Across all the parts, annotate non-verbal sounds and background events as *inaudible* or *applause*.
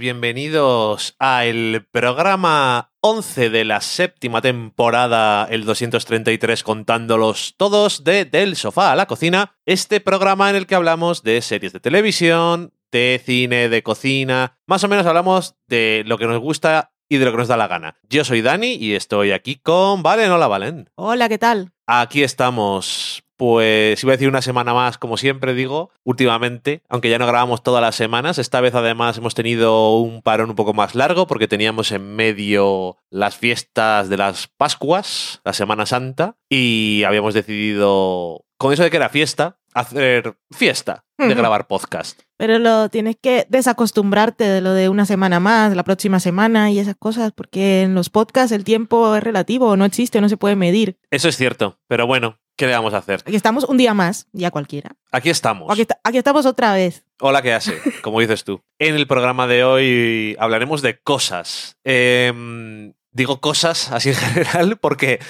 Bienvenidos a el programa 11 de la séptima temporada, el 233 contándolos todos de Del sofá a la cocina, este programa en el que hablamos de series de televisión, de cine, de cocina, más o menos hablamos de lo que nos gusta y de lo que nos da la gana. Yo soy Dani y estoy aquí con Valen. Hola, Valen. Hola, ¿qué tal? Aquí estamos pues iba a decir una semana más, como siempre digo, últimamente, aunque ya no grabamos todas las semanas, esta vez además hemos tenido un parón un poco más largo porque teníamos en medio las fiestas de las Pascuas, la Semana Santa, y habíamos decidido, con eso de que era fiesta, hacer fiesta de grabar podcast. Pero lo tienes que desacostumbrarte de lo de una semana más, la próxima semana y esas cosas, porque en los podcasts el tiempo es relativo, no existe, no se puede medir. Eso es cierto, pero bueno, ¿qué le vamos a hacer? Aquí estamos un día más, día cualquiera. Aquí estamos. Aquí, esta- aquí estamos otra vez. Hola, ¿qué hace? Como dices tú. En el programa de hoy hablaremos de cosas. Em, digo cosas así en *laughs* general porque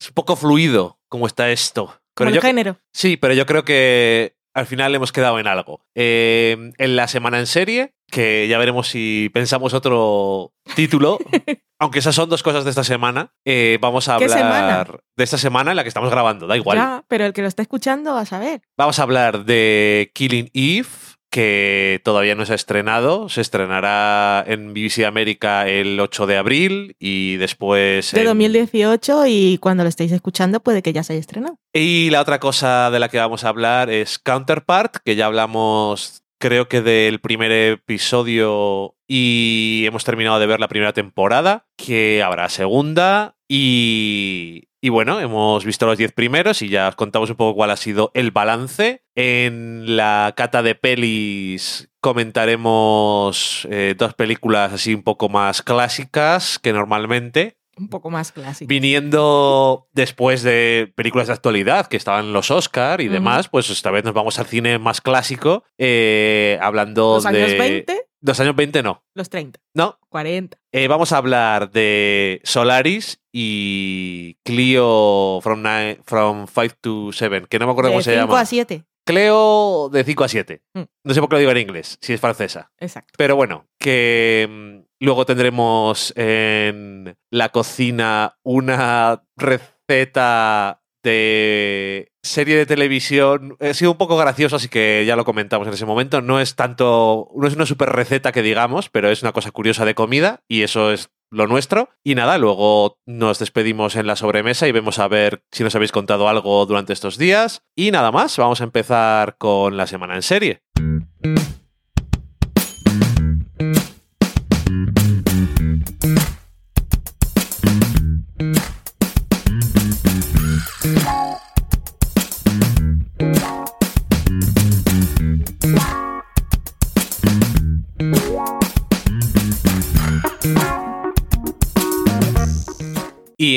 es un poco fluido como está esto. Como Pero el yo, género. sí, pero yo creo que al final hemos quedado en algo. Em, en la semana en serie, que ya veremos si pensamos otro título. *laughs* Aunque esas son dos cosas de esta semana, eh, vamos a ¿Qué hablar semana? de esta semana en la que estamos grabando, da igual. Ya, pero el que lo está escuchando va a saber. Vamos a hablar de Killing Eve, que todavía no se ha estrenado. Se estrenará en BBC América el 8 de abril y después... De en- 2018 y cuando lo estéis escuchando puede que ya se haya estrenado. Y la otra cosa de la que vamos a hablar es Counterpart, que ya hablamos creo que del primer episodio y hemos terminado de ver la primera temporada, que habrá segunda y... Y bueno, hemos visto los 10 primeros y ya os contamos un poco cuál ha sido el balance. En la cata de pelis comentaremos eh, dos películas así un poco más clásicas que normalmente, Un poco más clásico. Viniendo después de películas de actualidad que estaban en los Oscar y Ujú. demás, pues esta vez nos vamos al cine más clásico, eh, hablando Los años de... 20, Los años 20 no. los 30, No. 40. Eh, vamos a hablar de Solaris y Clio from, Ni- from 5 to 7, que no me acuerdo De cómo se 5 llama. a 7. Cleo de 5 a 7. Mm. No sé por qué lo digo en inglés, si es francesa. Exacto. Pero bueno, que mm, luego tendremos en la cocina una receta de serie de televisión. Ha sido un poco gracioso, así que ya lo comentamos en ese momento. No es tanto, no es una super receta que digamos, pero es una cosa curiosa de comida y eso es lo nuestro. Y nada, luego nos despedimos en la sobremesa y vemos a ver si nos habéis contado algo durante estos días. Y nada más, vamos a empezar con la semana en serie.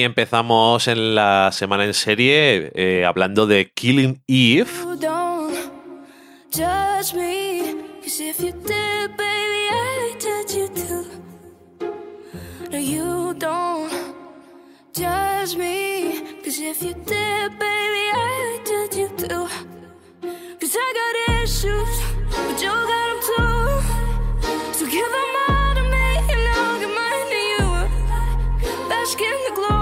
Empezamos en la semana en serie eh, hablando de Killing Eve. Give them all to me, and I'll give mine to you. Bask in the glory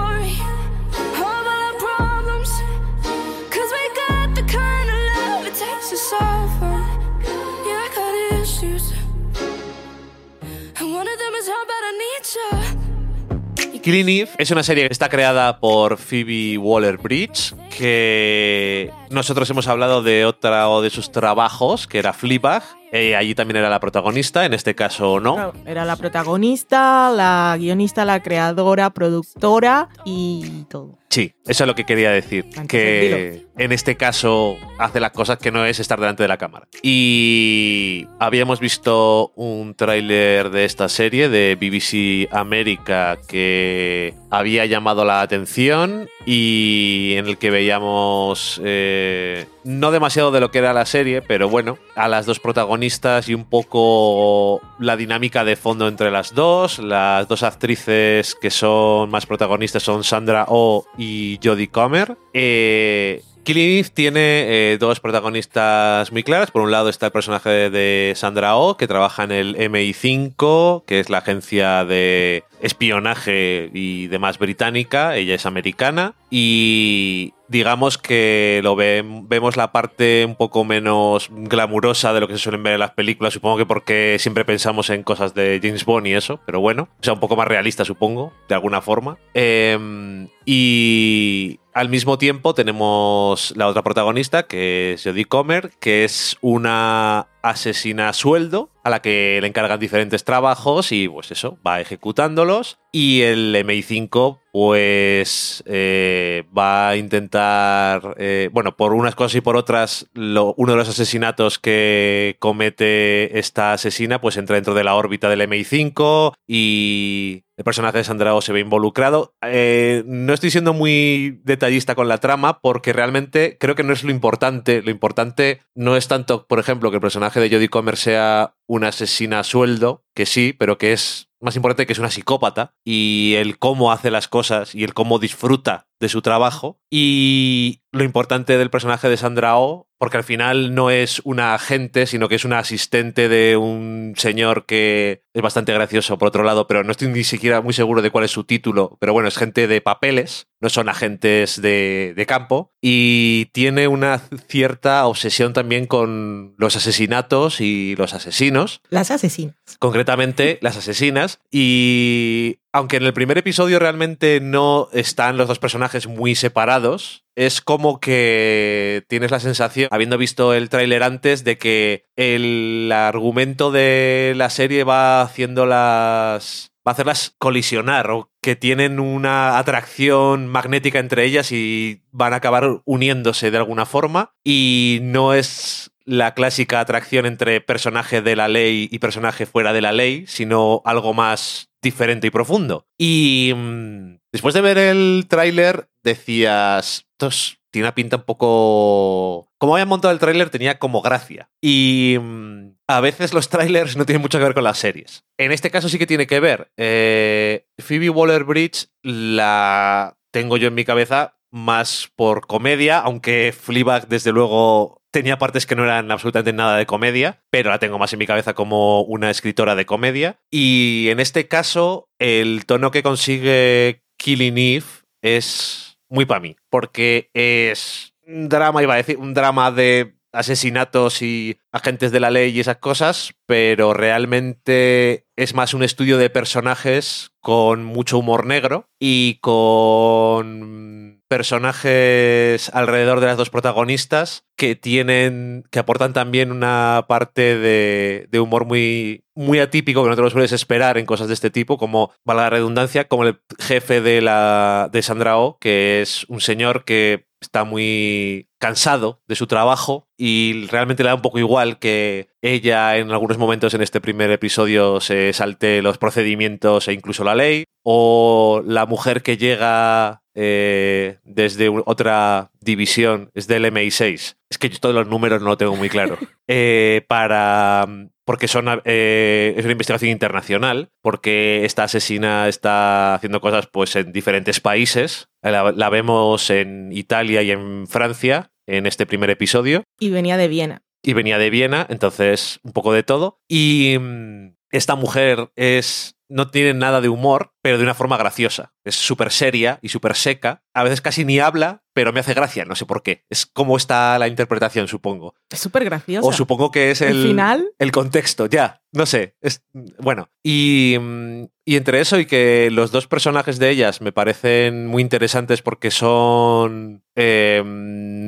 Killing Eve es una serie que está creada por Phoebe Waller-Bridge, que nosotros hemos hablado de otra de sus trabajos, que era Fleabag. Eh, allí también era la protagonista, en este caso no. Era la protagonista, la guionista, la creadora, productora y todo. Sí, eso es lo que quería decir. Que en este caso hace las cosas que no es estar delante de la cámara. Y habíamos visto un tráiler de esta serie de BBC América que había llamado la atención y en el que veíamos eh, no demasiado de lo que era la serie, pero bueno, a las dos protagonistas y un poco la dinámica de fondo entre las dos. Las dos actrices que son más protagonistas son Sandra Oh y Jodie Comer. Eh, Killing tiene eh, dos protagonistas muy claras. Por un lado está el personaje de Sandra Oh, que trabaja en el MI5, que es la agencia de espionaje y demás británica. Ella es americana. Y digamos que lo vemos la parte un poco menos glamurosa de lo que se suelen ver en las películas, supongo que porque siempre pensamos en cosas de James Bond y eso, pero bueno, o sea, un poco más realista, supongo, de alguna forma. Em, y al mismo tiempo tenemos la otra protagonista, que es Jodie Comer, que es una asesina a sueldo a la que le encargan diferentes trabajos y pues eso, va ejecutándolos. Y el MI5 pues eh, va a intentar, eh, bueno, por unas cosas y por otras, uno de los asesinatos que comete esta asesina pues entra dentro de la órbita del MI5 y el personaje de Sandrao se ve involucrado. Eh, no estoy siendo muy detallista con la trama porque realmente creo que no es lo importante. Lo importante no es tanto, por ejemplo, que el personaje de Jodie Comer sea una asesina a sueldo, que sí, pero que es más importante que es una psicópata y el cómo hace las cosas y el cómo disfruta de su trabajo y lo importante del personaje de Sandra Oh, porque al final no es una agente, sino que es una asistente de un señor que es bastante gracioso por otro lado, pero no estoy ni siquiera muy seguro de cuál es su título, pero bueno, es gente de papeles, no son agentes de, de campo y tiene una cierta obsesión también con los asesinatos y los asesinos. Las asesinas. Concretamente, las asesinas. Y aunque en el primer episodio realmente no están los dos personajes muy separados, es como que tienes la sensación, habiendo visto el tráiler antes, de que el argumento de la serie va haciéndolas va a hacerlas colisionar o que tienen una atracción magnética entre ellas y van a acabar uniéndose de alguna forma. Y no es la clásica atracción entre personaje de la ley y personaje fuera de la ley, sino algo más diferente y profundo. Y mm, después de ver el tráiler decías, esto tiene una pinta un poco... Como habían montado el tráiler tenía como gracia. Y mm, a veces los trailers no tienen mucho que ver con las series. En este caso sí que tiene que ver. Eh, Phoebe Waller-Bridge la tengo yo en mi cabeza más por comedia, aunque Fleabag desde luego tenía partes que no eran absolutamente nada de comedia, pero la tengo más en mi cabeza como una escritora de comedia. Y en este caso, el tono que consigue Killing Eve es muy para mí, porque es un drama, iba a decir, un drama de asesinatos y agentes de la ley y esas cosas, pero realmente es más un estudio de personajes con mucho humor negro y con personajes alrededor de las dos protagonistas que tienen, que aportan también una parte de, de humor muy, muy atípico que no te lo sueles esperar en cosas de este tipo, como, para la redundancia, como el jefe de, la, de Sandra Oh, que es un señor que está muy cansado de su trabajo y realmente le da un poco igual que ella en algunos momentos en este primer episodio se salte los procedimientos e incluso la ley, o la mujer que llega eh, desde otra división, es del MI6. Es que yo todos los números no lo tengo muy claro. *laughs* Eh, para. Porque son, eh, es una investigación internacional, porque esta asesina está haciendo cosas pues, en diferentes países. La, la vemos en Italia y en Francia en este primer episodio. Y venía de Viena. Y venía de Viena, entonces un poco de todo. Y mm, esta mujer es no tiene nada de humor, pero de una forma graciosa. Es súper seria y súper seca. A veces casi ni habla, pero me hace gracia, no sé por qué. Es como está la interpretación, supongo. Es súper graciosa. O supongo que es el, ¿El final? el contexto, ya. No sé. Es, bueno, y, mm, y entre eso y que los dos personajes de ellas me parecen muy interesantes porque son. eh,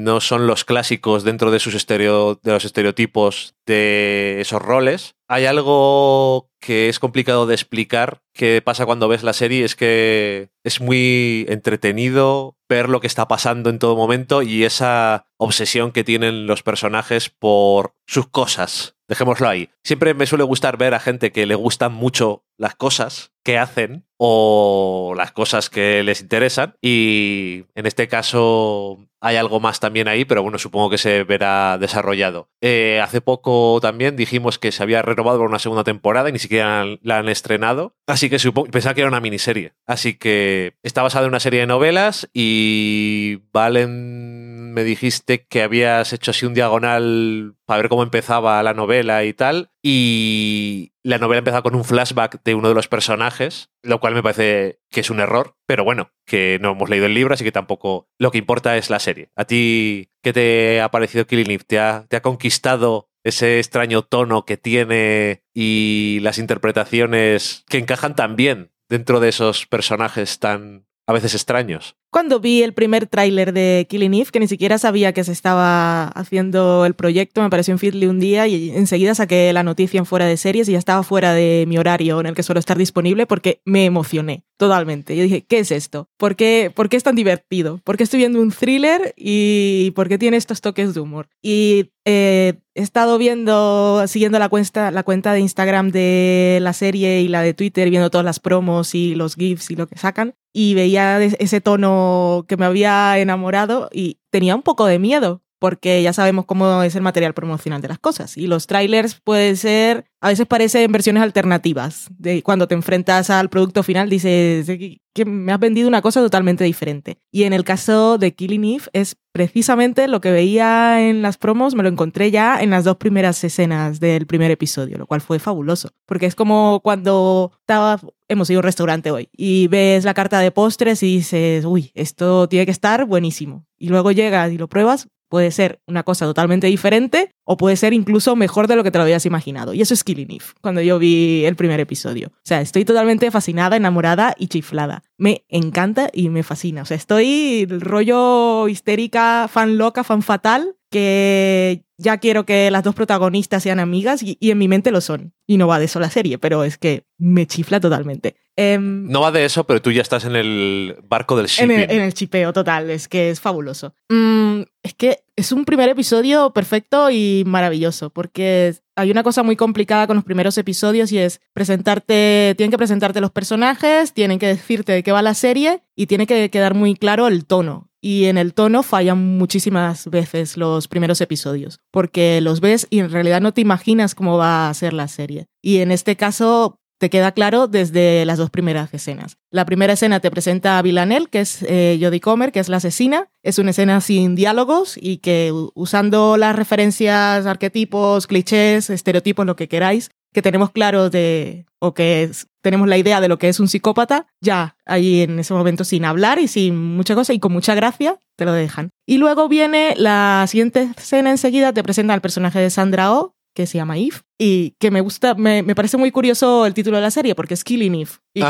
no son los clásicos dentro de sus estereo, de los estereotipos de esos roles. Hay algo que es complicado de explicar que pasa cuando ves la serie, es que es muy entretenido ver lo que está pasando en todo momento y esa obsesión que tienen los personajes por sus cosas. Dejémoslo ahí. Siempre me suele gustar ver a gente que le gustan mucho las cosas que hacen o las cosas que les interesan y en este caso hay algo más también ahí, pero bueno, supongo que se verá desarrollado. Eh, hace poco también dijimos que se había renovado por una segunda temporada y ni siquiera la han estrenado, así que supongo, pensaba que era una miniserie. Así que está basada en una serie de novelas y valen me dijiste que habías hecho así un diagonal para ver cómo empezaba la novela y tal. Y la novela empezaba con un flashback de uno de los personajes, lo cual me parece que es un error, pero bueno, que no hemos leído el libro, así que tampoco lo que importa es la serie. ¿A ti qué te ha parecido Killing Eve? ¿Te ha, te ha conquistado ese extraño tono que tiene y las interpretaciones que encajan tan bien dentro de esos personajes tan a veces extraños? Cuando vi el primer tráiler de Killing Eve, que ni siquiera sabía que se estaba haciendo el proyecto, me apareció en Feedly un día y enseguida saqué la noticia en fuera de series y ya estaba fuera de mi horario en el que suelo estar disponible porque me emocioné totalmente. Yo dije, ¿qué es esto? ¿Por qué, ¿Por qué es tan divertido? ¿Por qué estoy viendo un thriller y por qué tiene estos toques de humor? Y eh, he estado viendo, siguiendo la cuenta, la cuenta de Instagram de la serie y la de Twitter, viendo todas las promos y los GIFs y lo que sacan y veía ese tono que me había enamorado y tenía un poco de miedo porque ya sabemos cómo es el material promocional de las cosas. Y los trailers pueden ser, a veces parecen versiones alternativas. De cuando te enfrentas al producto final, dices que me has vendido una cosa totalmente diferente. Y en el caso de Killing Eve es precisamente lo que veía en las promos, me lo encontré ya en las dos primeras escenas del primer episodio, lo cual fue fabuloso. Porque es como cuando estaba, hemos ido a un restaurante hoy y ves la carta de postres y dices, uy, esto tiene que estar buenísimo. Y luego llegas y lo pruebas, Puede ser una cosa totalmente diferente o puede ser incluso mejor de lo que te lo habías imaginado. Y eso es Killing Eve, cuando yo vi el primer episodio. O sea, estoy totalmente fascinada, enamorada y chiflada. Me encanta y me fascina. O sea, estoy rollo histérica, fan loca, fan fatal, que ya quiero que las dos protagonistas sean amigas y, en mi mente lo son. Y no va de eso la serie, pero es que me chifla totalmente. Em, no va de eso, pero tú ya estás en el barco del shipping. En el, chipeo total, es que es fabuloso. Mm, es que es un primer episodio perfecto y maravilloso, porque hay una cosa muy complicada con los primeros episodios y es presentarte, tienen que presentarte los personajes, tienen que decirte de qué va la serie y tiene que quedar muy claro el tono. Y en el tono fallan muchísimas veces los primeros episodios, porque los ves y en realidad no te imaginas cómo va a ser la serie. Y en este caso te queda claro desde las dos primeras escenas. La primera escena te presenta a Villanelle, que es eh, Jodie Comer, que es la asesina. Es una escena sin diálogos y que usando las referencias, arquetipos, clichés, estereotipos, lo que queráis, que tenemos claro de, o que tenemos la idea de lo que es un psicópata, ya ahí en ese momento sin hablar y sin mucha cosa y con mucha gracia, te lo dejan. Y luego viene la siguiente escena enseguida, te presenta al personaje de Sandra Oh, que se llama Eve y que me gusta, me, me, parece muy curioso el título de la serie porque es Killing Eve. Y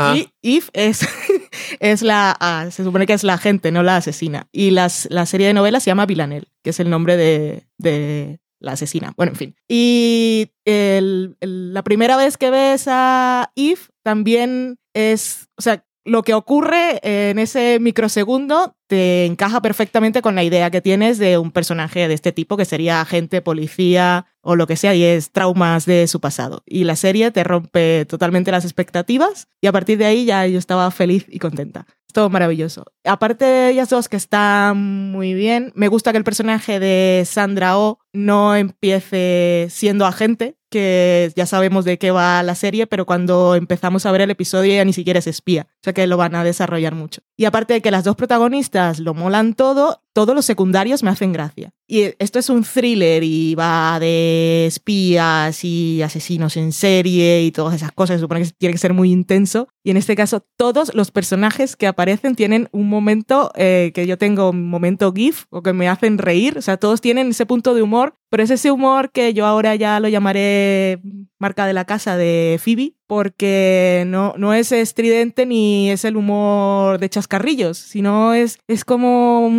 Eve es, *laughs* es la, ah, se supone que es la gente, no la asesina. Y las, la serie de novelas se llama Villanelle, que es el nombre de, de la asesina. Bueno, en fin. Y el, la primera vez que ves a Eve también es, o sea, lo que ocurre en ese microsegundo te encaja perfectamente con la idea que tienes de un personaje de este tipo, que sería agente, policía o lo que sea, y es traumas de su pasado. Y la serie te rompe totalmente las expectativas y a partir de ahí ya yo estaba feliz y contenta. Todo maravilloso. Aparte de ellas dos que están muy bien, me gusta que el personaje de Sandra O no empiece siendo agente, que ya sabemos de qué va la serie, pero cuando empezamos a ver el episodio ya ni siquiera es espía, o sea que lo van a desarrollar mucho. Y aparte de que las dos protagonistas lo molan todo, todos los secundarios me hacen gracia. Y esto es un thriller y va de espías y asesinos en serie y todas esas cosas, se supone que tiene que ser muy intenso. Y en este caso, todos los personajes que aparecen tienen un momento eh, que yo tengo, un momento GIF o que me hacen reír, o sea, todos tienen ese punto de humor pero es ese humor que yo ahora ya lo llamaré marca de la casa de Phoebe, porque no, no es estridente ni es el humor de chascarrillos, sino es, es como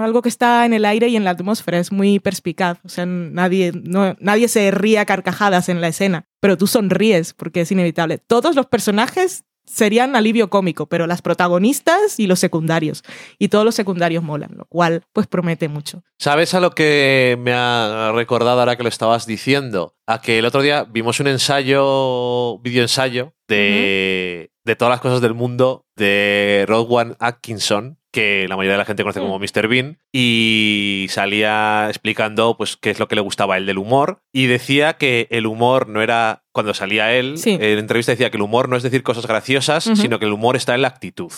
algo que está en el aire y en la atmósfera, es muy perspicaz. O sea, nadie, no, nadie se ríe a carcajadas en la escena, pero tú sonríes porque es inevitable. Todos los personajes serían alivio cómico, pero las protagonistas y los secundarios. Y todos los secundarios molan, lo cual pues promete mucho. ¿Sabes a lo que me ha recordado ahora que lo estabas diciendo? A que el otro día vimos un ensayo, video ensayo de, de todas las cosas del mundo de Rodwan Atkinson, que la mayoría de la gente conoce como Mr. Bean, y salía explicando pues qué es lo que le gustaba a él del humor, y decía que el humor no era, cuando salía él, en entrevista decía que el humor no es decir cosas graciosas, sino que el humor está en la actitud.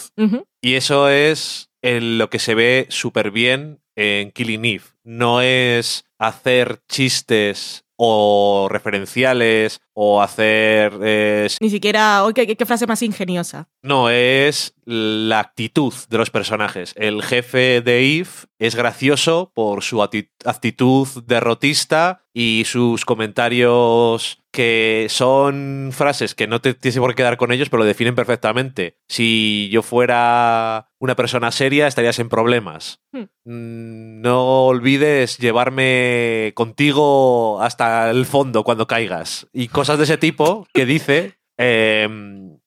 Y eso es en lo que se ve súper bien en Killing Eve. No es hacer chistes o referenciales o hacer... eh, Ni siquiera, oh, ¿qué, qué frase más ingeniosa. no, es la actitud de los personajes. El jefe de Eve es gracioso por su actitud derrotista y sus comentarios que son frases que no te tienes por qué quedar con ellos, pero lo definen perfectamente. Si yo fuera una persona seria, estarías en problemas. Hmm. Mm, No olvides llevarme contigo hasta el fondo cuando caigas. Y cosas de ese tipo que dice eh,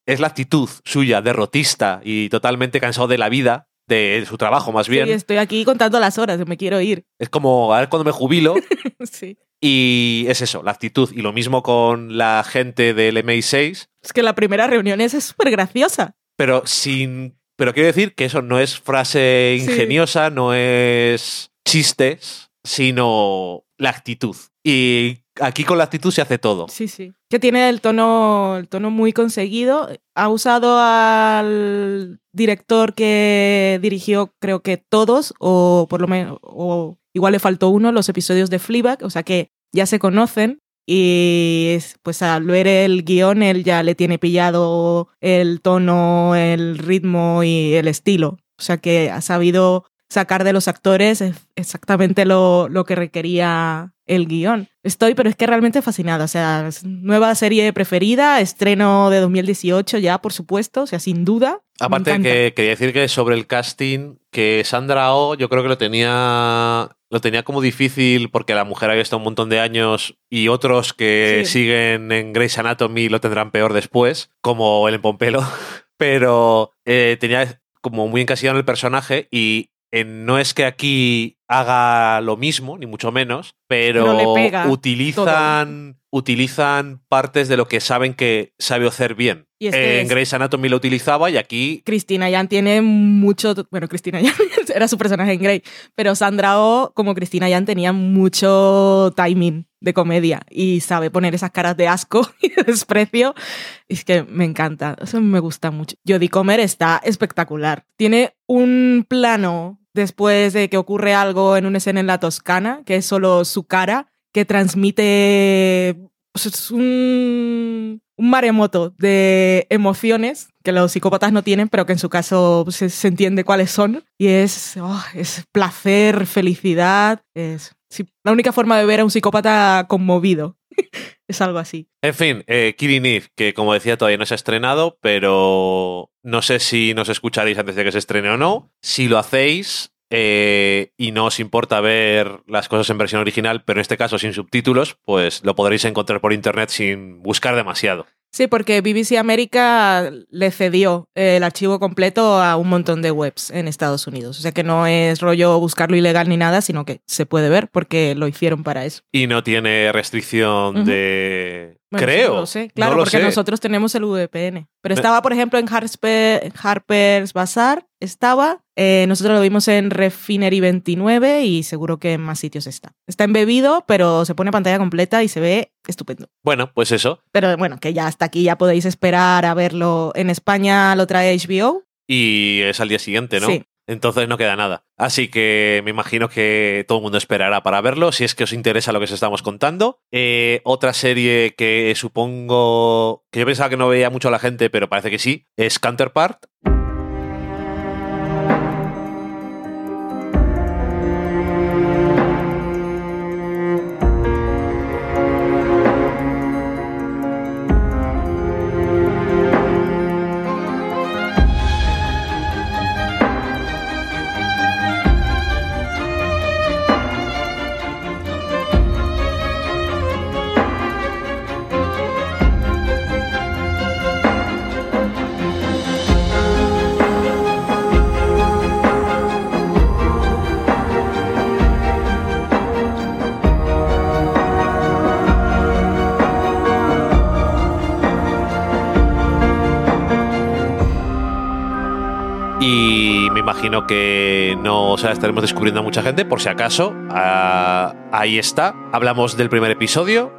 es la actitud suya, derrotista y totalmente cansado de la vida, de su trabajo más bien. Sí, estoy aquí contando las horas, me quiero ir. Es como a ver cuando me jubilo. *laughs* sí. y es eso, la actitud. Y lo mismo con la gente del MI6, Es que la primera reunión es súper graciosa. pero sin. Pero quiero decir que eso no es frase Sí. ingeniosa, no es chistes, sino la actitud. Y aquí con la actitud se hace todo. Sí, sí. Que tiene el tono, el tono muy conseguido. Ha usado al director que dirigió, creo que todos, o por lo menos, o igual le faltó uno, los episodios de Fleabag, o sea que ya se conocen. Y es- pues al ver el guion, él ya le tiene pillado el tono, el ritmo y el estilo. O sea que ha sabido sacar de los actores es- exactamente lo, lo que requería el guion. Estoy, pero es que realmente fascinada. O sea, es nueva serie preferida, estreno de 2018 ya, por supuesto, o sea, sin duda. Aparte que quería decir que sobre el casting, que Sandra Oh yo creo que lo tenía lo tenía como difícil porque la mujer había estado un montón de años y otros que Sí. siguen en Grey's Anatomy lo tendrán peor después, como el Pompelo, *laughs* pero eh, tenía como muy encasillado en el personaje y eh, no es que aquí haga lo mismo, ni mucho menos, pero Pero le pega utilizan, utilizan partes de lo que saben que sabe hacer bien. Y es que en es- Grey's Anatomy lo utilizaba y aquí Cristina Yan tiene mucho. Bueno, Cristina *laughs* Yan era su personaje en Grey, pero Sandra Oh, como Cristina Yan, tenía mucho timing de comedia y sabe poner esas caras de asco *laughs* y de desprecio. Es que me encanta, eso me gusta mucho. Jodie Comer está espectacular. Tiene un plano después de que ocurre algo en una escena en la Toscana, que es solo su cara, que transmite pues, es un, maremoto de emociones que los psicópatas no tienen, pero que en su caso pues, se, entiende cuáles son. Y es, oh, es placer, felicidad. Es la única forma de ver a un psicópata conmovido. *laughs* es algo así. En fin, eh, Killing Eve, que como decía todavía no se ha estrenado, pero no sé si nos escucharéis antes de que se estrene o no. Si lo hacéis eh, y no os importa ver las cosas en versión original, pero en este caso sin subtítulos, pues lo podréis encontrar por internet sin buscar demasiado. Sí, porque BBC América le cedió el archivo completo a un montón de webs en Estados Unidos. O sea que no es rollo buscarlo ilegal ni nada, sino que se puede ver porque lo hicieron para eso. Y no tiene restricción de... Bueno, Creo. no lo sé, claro, no lo porque sé. nosotros tenemos el VPN. Pero estaba, por ejemplo, en Harper- Harper's Bazaar, estaba. Eh, nosotros lo vimos en Refinery 29 y seguro que en más sitios está. Está embebido, pero se pone pantalla completa y se ve estupendo. Bueno, pues eso. Pero bueno, que ya hasta aquí ya podéis esperar a verlo. En España lo trae HBO. Y es al día siguiente, ¿no? Sí. Entonces no queda nada. Así que me imagino que todo el mundo esperará para verlo, si es que os interesa lo que os estamos contando. Eh, otra serie que supongo que yo pensaba que no veía mucho a la gente, pero parece que sí, es Counterpart. Imagino que no o sea, estaremos descubriendo a mucha gente, por si acaso. Ah, ahí está. Hablamos del primer episodio.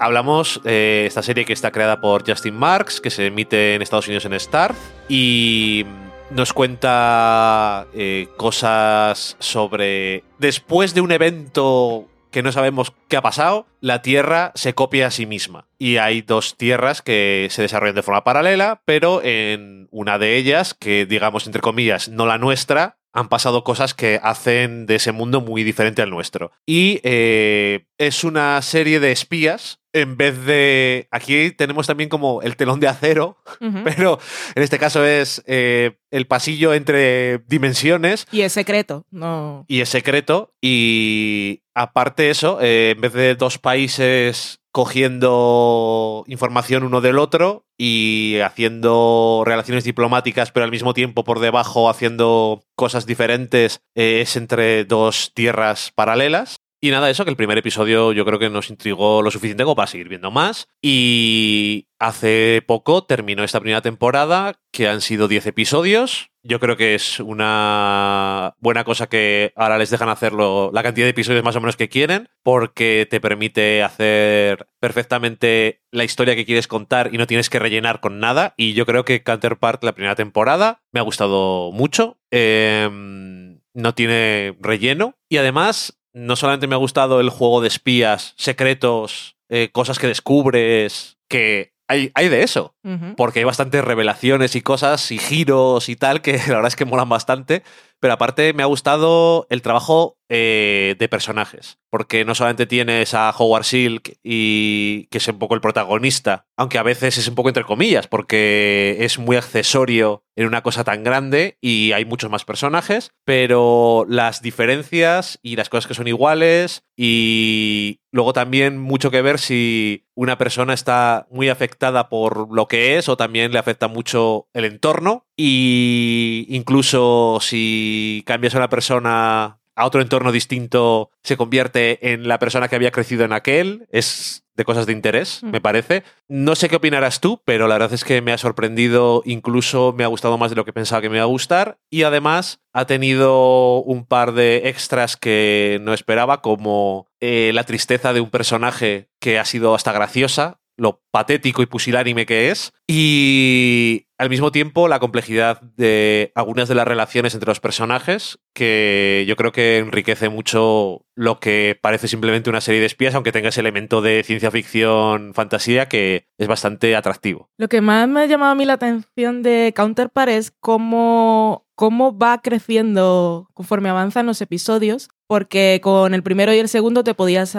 Hablamos de esta serie que está creada por Justin Marks, que se emite en Estados Unidos en Star. Y nos cuenta eh, cosas sobre... Después de un evento que no sabemos qué ha pasado, la Tierra se copia a sí misma. Y hay dos tierras que se desarrollan de forma paralela, pero en una de ellas, que digamos entre comillas, no la nuestra, han pasado cosas que hacen de ese mundo muy diferente al nuestro. Y eh, es una serie de espías. En vez de. Aquí tenemos también como el telón de acero, pero en este caso es eh, el pasillo entre dimensiones Y es secreto, no. y es secreto. Y aparte de eso, eh, en vez de dos países cogiendo información uno del otro y haciendo relaciones diplomáticas, pero al mismo tiempo por debajo haciendo cosas diferentes, eh, es entre dos tierras paralelas. Y nada, eso que el primer episodio yo creo que nos intrigó lo suficiente como para seguir viendo más. Y hace poco terminó esta primera temporada, que han sido 10 episodios. Yo creo que es una buena cosa que ahora les dejan hacerlo la cantidad de episodios más o menos que quieren, porque te permite hacer perfectamente la historia que quieres contar y no tienes que rellenar con nada. Y yo creo que Counterpart, la primera temporada, me ha gustado mucho. Em, no tiene relleno. Y además, no solamente me ha gustado el juego de espías, secretos, eh, cosas que descubres, que hay, hay de eso porque hay bastantes revelaciones y cosas y giros y tal que *laughs* la verdad es que molan bastante. Pero aparte me ha gustado el trabajo eh, de personajes, porque no solamente tienes a Howard Silk y que es un poco el protagonista, aunque a veces es un poco entre comillas, porque es muy accesorio en una cosa tan grande y hay muchos más personajes, pero las diferencias y las cosas que son iguales y luego también mucho que ver si una persona está muy afectada por lo que es o también le afecta mucho el entorno y incluso si cambias a una persona a otro entorno distinto se convierte en la persona que había crecido en aquel. Es de cosas de interés, Mm. me parece. No sé qué opinarás tú, pero la verdad es que me ha sorprendido, incluso me ha gustado más de lo que pensaba que me iba a gustar y además ha tenido un par de extras que no esperaba, como eh, la tristeza de un personaje que ha sido hasta graciosa, lo patético y pusilánime que es, y al mismo tiempo la complejidad de algunas de las relaciones entre los personajes, que yo creo que enriquece mucho lo que parece simplemente una serie de espías, aunque tenga ese elemento de ciencia ficción, fantasía, que es bastante atractivo. Lo que más me ha llamado a mí la atención de Counterpart es cómo, cómo va creciendo conforme avanzan los episodios, porque con el primero y el segundo te podías,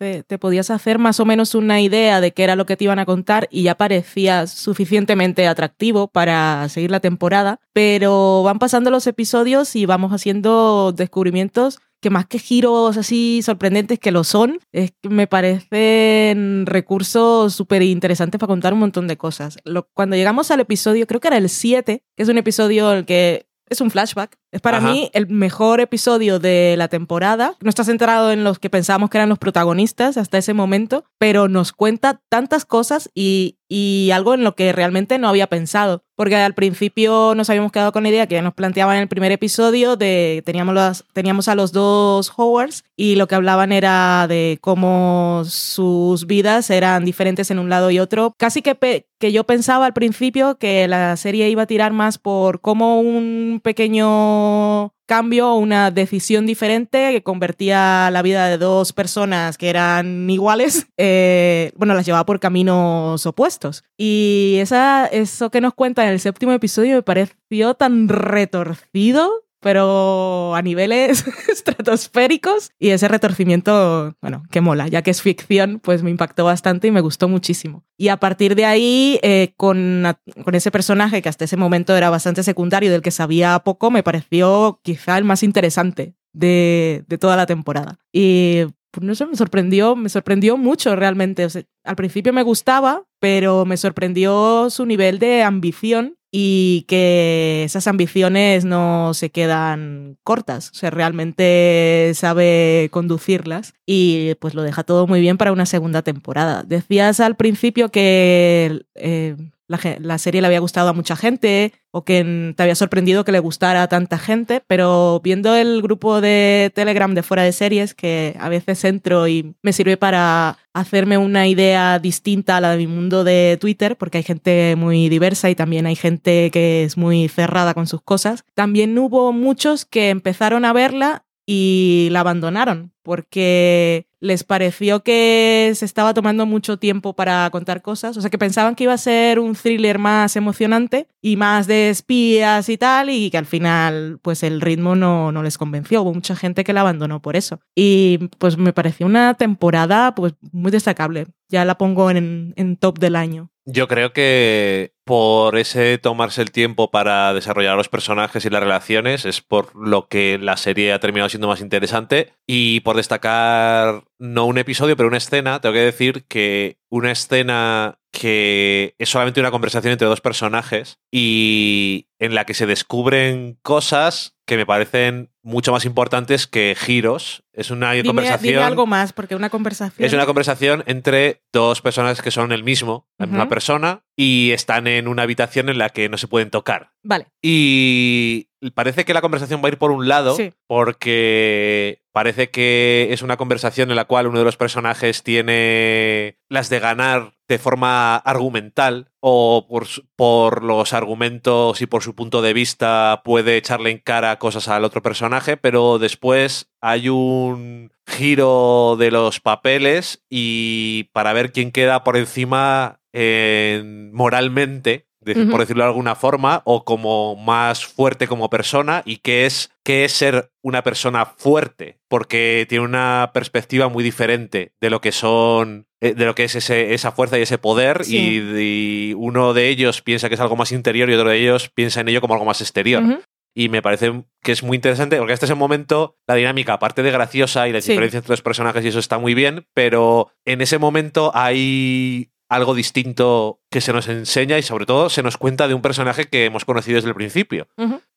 te podías hacer más o menos una idea de qué era lo que te iban a contar y ya parecía suficientemente atractivo para seguir la temporada, pero van pasando los episodios y vamos haciendo descubrimientos que más que giros así sorprendentes que lo son, me parecen recursos súper interesantes para contar un montón de cosas. Lo- cuando llegamos al episodio, creo que era el 7, que es un episodio en el que es un flashback. Es para Ajá. mí el mejor episodio de la temporada. No está centrado en los que pensábamos que eran los protagonistas hasta ese momento, pero nos cuenta tantas cosas y, y algo en lo que realmente no había pensado. Porque al principio nos habíamos quedado con la idea que ya nos planteaban en el primer episodio de teníamos, las, teníamos a los dos Howards y lo que hablaban era de cómo sus vidas eran diferentes en un lado y otro. Casi que, pe- que yo pensaba al principio que la serie iba a tirar más por cómo un pequeño cambio, una decisión diferente que convertía la vida de dos personas que eran iguales, *laughs* eh, bueno, las llevaba por caminos opuestos. Y esa, eso que nos cuenta en el séptimo episodio me pareció tan retorcido pero a niveles *laughs* estratosféricos y ese retorcimiento, bueno, que mola, ya que es ficción, pues me impactó bastante y me gustó muchísimo. Y a partir de ahí, eh, con, con ese personaje que hasta ese momento era bastante secundario, del que sabía poco, me pareció quizá el más interesante de, de toda la temporada. Y pues no sé, me sorprendió, me sorprendió mucho realmente. Al principio me gustaba, pero me sorprendió su nivel de ambición y que esas ambiciones no se quedan cortas, o sea, realmente sabe conducirlas y pues lo deja todo muy bien para una segunda temporada. Decías al principio que eh, la, serie le había gustado a mucha gente o que te había sorprendido que le gustara a tanta gente, pero viendo el grupo de Telegram de fuera de series, que a veces entro y me sirve para hacerme una idea distinta a la de mi mundo de Twitter, porque hay gente muy diversa y también hay gente que es muy cerrada con sus cosas, también hubo muchos que empezaron a verla y la abandonaron porque les pareció que se estaba tomando mucho tiempo para contar cosas, o sea que pensaban que iba a ser un thriller más emocionante y más de espías y tal y que al final pues el ritmo no, no les convenció, hubo mucha gente que la abandonó por eso. Y pues me pareció una temporada pues muy destacable, ya la pongo en, en top del año. Yo creo que por ese tomarse el tiempo para desarrollar los personajes y las relaciones es por lo que la serie ha terminado siendo más interesante. Y por destacar no un episodio pero una escena, tengo que decir que una escena que es solamente una conversación entre dos personajes y en la que se descubren cosas que me parecen mucho más importantes que giros. Es una Dime, conversación dime algo más, porque una conversación... es una conversación entre dos personas que son el mismo, la misma persona, y están en una habitación en la que no se pueden tocar. Vale, Y parece que la conversación va a ir por un lado, Sí. porque parece que es una conversación en la cual uno de los personajes tiene las de ganar de forma argumental o por, los argumentos y por su punto de vista puede echarle en cara cosas al otro personaje, pero después hay un giro de los papeles y para ver quién queda por encima en- moralmente, de- por decirlo de alguna forma, o como más fuerte como persona y qué es, qué es ser una persona fuerte, porque tiene una perspectiva muy diferente de lo que son eh, de lo que es ese- esa fuerza y ese poder Sí. y, y uno de ellos piensa que es algo más interior y otro de ellos piensa en ello como algo más exterior. Y me parece que es muy interesante porque este es el momento, la dinámica, aparte de graciosa y la Sí. diferencia entre los personajes y eso está muy bien, pero en ese momento hay algo distinto que se nos enseña y sobre todo se nos cuenta de un personaje que hemos conocido desde el principio.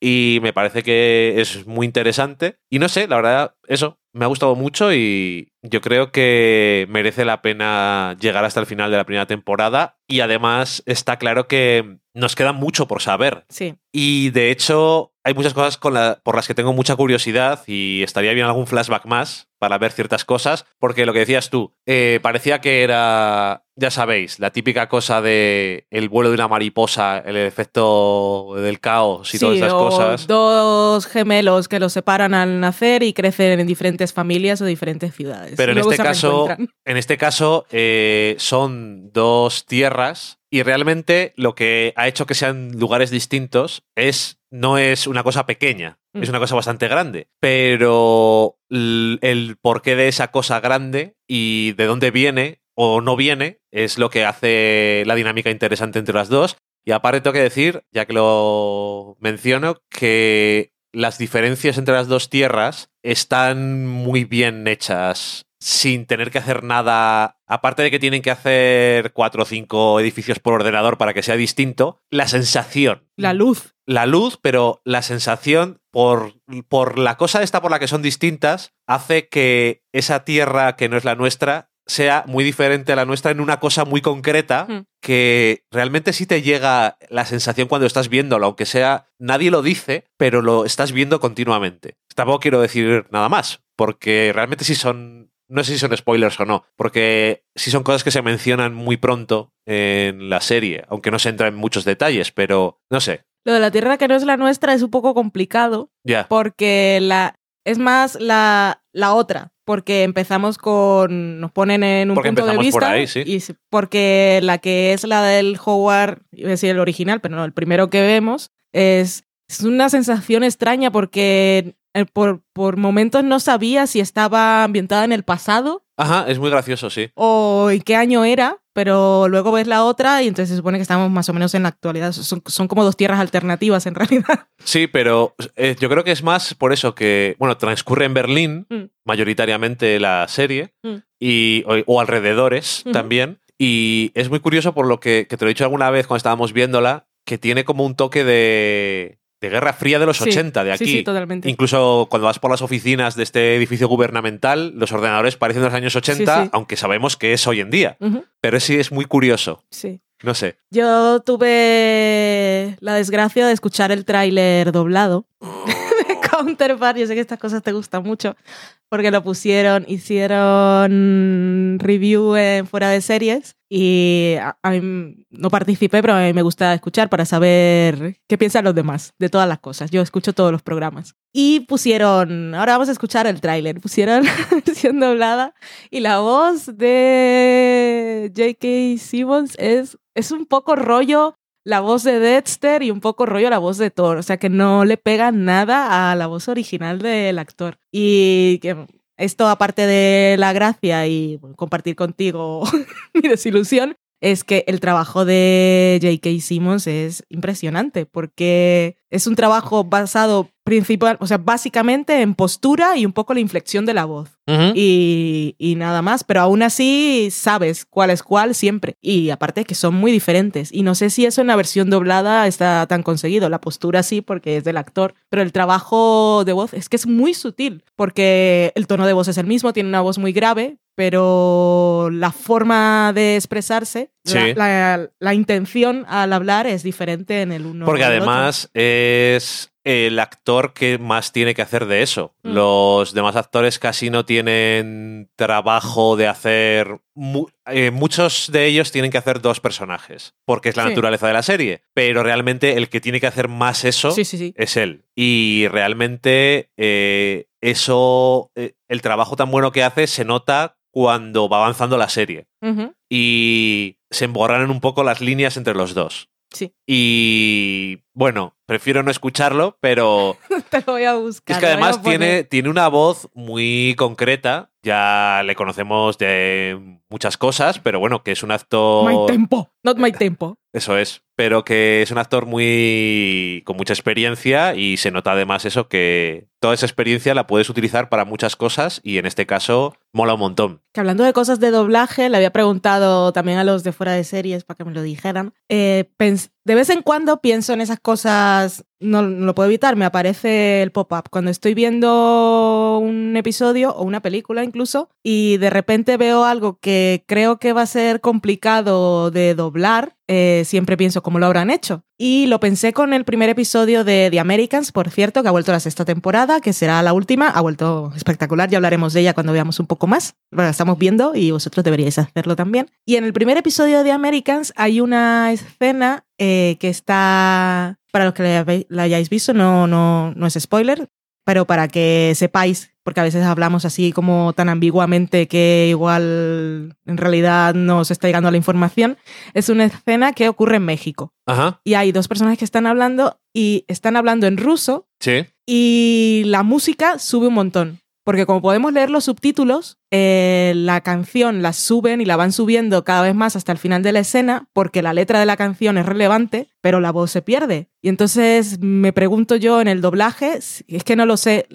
Y me parece que es muy interesante. Y no sé, la verdad, eso, me ha gustado mucho y yo creo que merece la pena llegar hasta el final de la primera temporada. Y además está claro que nos queda mucho por saber. Sí. Y de hecho, hay muchas cosas con la- por las que tengo mucha curiosidad y estaría bien algún flashback más para ver ciertas cosas, porque lo que decías tú, eh, parecía que era, ya sabéis, la típica cosa de el vuelo de una mariposa, el efecto del caos y todas esas cosas. Dos gemelos que los separan al nacer y crecen en diferentes familias o diferentes ciudades. Pero en este caso, *laughs* en este caso eh, son dos tierras y realmente lo que ha hecho que sean lugares distintos es no es una cosa pequeña, Mm. es una cosa bastante grande, pero el porqué de esa cosa grande y de dónde viene o no viene es lo que hace la dinámica interesante entre las dos. Y aparte tengo que decir, ya que lo menciono, que las diferencias entre las dos tierras están muy bien hechas sin tener que hacer nada, aparte de que tienen que hacer cuatro o cinco edificios por ordenador para que sea distinto, la sensación, La luz. la luz, pero la sensación por, por la cosa esta por la que son distintas, hace que esa tierra que no es la nuestra sea muy diferente a la nuestra en una cosa muy concreta Mm. que realmente sí te llega la sensación cuando estás viéndolo, aunque sea nadie lo dice, pero lo estás viendo continuamente. Tampoco quiero decir nada más, porque realmente sí son no sé si son spoilers o no, porque sí son cosas que se mencionan muy pronto en la serie, aunque no se entra en muchos detalles, pero no sé. Lo de la tierra que no es la nuestra es un poco complicado Ya. porque la es más la, la otra. Porque empezamos con. Nos ponen en un Porque punto de empezamos vista. por ahí, sí. Y porque la que es la del Howard, iba a decir el original, pero no, el primero que vemos, es, es una sensación extraña porque eh, por, por momentos no sabía si estaba ambientada en el pasado Ajá, es muy gracioso, sí. o en qué año era, pero luego ves la otra y entonces se supone que estamos más o menos en la actualidad. Son, son como dos tierras alternativas en realidad. *laughs* Sí, pero eh, yo creo que es más por eso que, bueno, transcurre en Berlín, Mm. mayoritariamente la serie, Mm. y, o, o alrededores también. Y es muy curioso por lo que, que te lo he dicho alguna vez cuando estábamos viéndola, que tiene como un toque de, de Guerra Fría de los Sí, 80, de aquí. Sí, sí, totalmente. Incluso cuando vas por las oficinas de este edificio gubernamental, los ordenadores parecen de los años 80, Sí, sí. aunque sabemos que es hoy en día. Pero sí es muy curioso. sí. No sé. Yo tuve la desgracia de escuchar el tráiler doblado *laughs* de Counterpart. Yo sé que estas cosas te gustan mucho porque lo pusieron, hicieron review en fuera de series y a, a mí no participé, pero a mí me gusta escuchar para saber qué piensan los demás de todas las cosas. Yo escucho todos los programas. Y pusieron, ahora vamos a escuchar el tráiler, pusieron *laughs* la versión doblada y la voz de J.K. Simmons es, es un poco rollo la voz de Dexter y un poco rollo la voz de Thor. O sea que no le pega nada a la voz original del actor. Y que esto, aparte de la gracia y compartir contigo *laughs* mi desilusión, es que el trabajo de J.K. Simmons es impresionante porque es un trabajo basado principal, o sea, básicamente en postura y un poco la inflexión de la voz. Y nada más, pero aún así sabes cuál es cuál siempre. Y aparte que son muy diferentes. Y no sé si eso en la versión doblada está tan conseguido. La postura sí, porque es del actor. Pero el trabajo de voz es que es muy sutil, porque el tono de voz es el mismo, tiene una voz muy grave, pero la forma de expresarse, Sí. la, la- la intención al hablar es diferente en el uno. Porque y el otro. además es el actor que más tiene que hacer de eso. Mm. Los demás actores casi no tienen trabajo de hacer... mu- eh, muchos de ellos tienen que hacer dos personajes, porque es la Sí. naturaleza de la serie. Pero realmente el que tiene que hacer más eso Sí, sí, sí. es él. Y realmente eh, eso, eh, el trabajo tan bueno que hace se nota cuando va avanzando la serie. Y se emborranan un poco las líneas entre los dos. Sí. Y bueno, prefiero no escucharlo, pero *laughs* Te lo voy a buscar. es que además tiene, tiene una voz muy concreta. Ya le conocemos de muchas cosas, pero bueno, que es un actor. My tempo, not my tempo. *laughs* Eso es. Pero que es un actor muy. con mucha experiencia y se nota además eso que toda esa experiencia la puedes utilizar para muchas cosas y en este caso mola un montón. Que hablando de cosas de doblaje, le había preguntado también a los de fuera de series para que me lo dijeran. Eh, de vez en cuando pienso en esas cosas, no, no lo puedo evitar, me aparece el pop-up cuando estoy viendo un episodio o una película incluso y de repente veo algo que creo que va a ser complicado de doblar, eh, siempre pienso cómo lo habrán hecho. Y lo pensé con el primer episodio de The Americans, por cierto, que ha vuelto la sexta temporada, que será la última. Ha vuelto espectacular, ya hablaremos de ella cuando veamos un poco más. Bueno, la estamos viendo y vosotros deberíais hacerlo también. Y en el primer episodio de The Americans hay una escena eh, que está, para los que la, hayáis visto, no, no, no es spoiler, pero para que sepáis, porque a veces hablamos así como tan ambiguamente que igual en realidad no se está llegando a la información, es una escena que ocurre en México. Ajá. Y hay dos personas que están hablando y están hablando en ruso Sí. y la música sube un montón. Porque como podemos leer los subtítulos, eh, la canción la suben y la van subiendo cada vez más hasta el final de la escena, porque la letra de la canción es relevante, pero la voz se pierde. Y entonces me pregunto yo en el doblaje, es que no lo sé,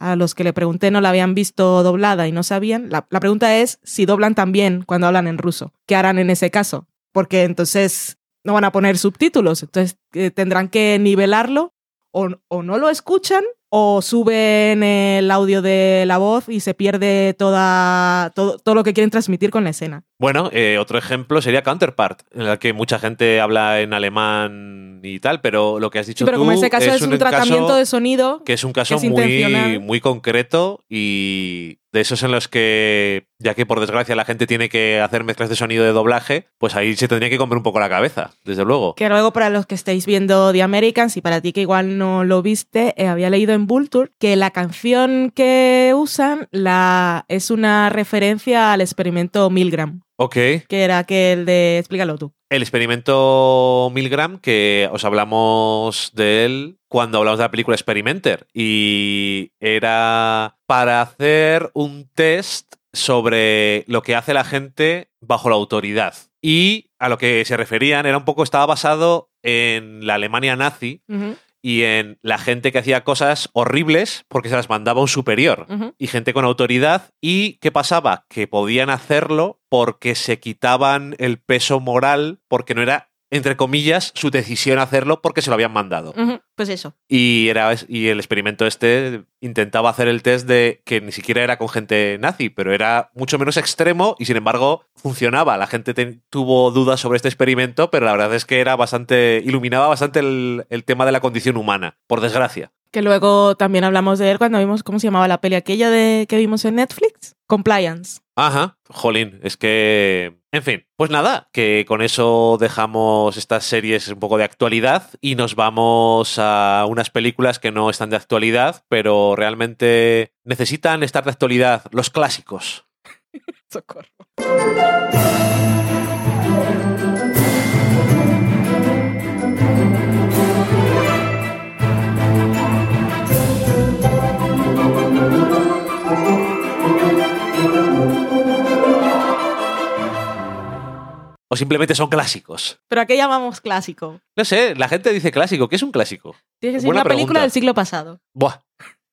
a los que le pregunté no la habían visto doblada y no sabían. La, la pregunta es si doblan también cuando hablan en ruso. ¿Qué harán en ese caso? Porque entonces no van a poner subtítulos, entonces eh, tendrán que nivelarlo o, o no lo escuchan o suben el audio de la voz y se pierde toda, todo, todo lo que quieren transmitir con la escena. Bueno, eh, otro ejemplo sería Counterpart, en el que mucha gente habla en alemán y tal, pero lo que has dicho Sí, pero tú como en ese caso es, un, tratamiento caso de sonido, que es un caso es muy, muy concreto y de esos en los que, ya que por desgracia la gente tiene que hacer mezclas de sonido de doblaje, pues ahí se tendría que comer un poco la cabeza, desde luego. que luego para los que estáis viendo The Americans y para ti que igual no lo viste, eh, había leído en Vulture que la canción que usan la, es una referencia al experimento Milgram, Ok. que era aquel de... Explícalo tú. El experimento Milgram, que os hablamos de él cuando hablamos de la película Experimenter, y era para hacer un test sobre lo que hace la gente bajo la autoridad. Y a lo que se referían era un poco, estaba basado en la Alemania nazi y en la gente que hacía cosas horribles porque se las mandaba un superior y gente con autoridad. ¿Y qué pasaba? Que podían hacerlo porque se quitaban el peso moral, porque no era entre comillas, su decisión hacerlo porque se lo habían mandado. Pues eso. Y, era, y el experimento este intentaba hacer el test de que ni siquiera era con gente nazi, pero era mucho menos extremo y sin embargo funcionaba. La gente te- tuvo dudas sobre este experimento, pero la verdad es que era bastante. iluminaba bastante el, el tema de la condición humana, por desgracia. Que luego también hablamos de él cuando vimos cómo se llamaba la peli aquella de que vimos en Netflix. Compliance. Ajá, jolín, es que... En fin, pues nada, que con eso dejamos estas series un poco de actualidad y nos vamos a unas películas que no están de actualidad, pero realmente necesitan estar de actualidad, los clásicos. *laughs* Socorro. O simplemente son clásicos. ¿Pero a qué llamamos clásico? No sé, la gente dice clásico. ¿Qué es un clásico? Tiene que ser una película del siglo pasado. Buah,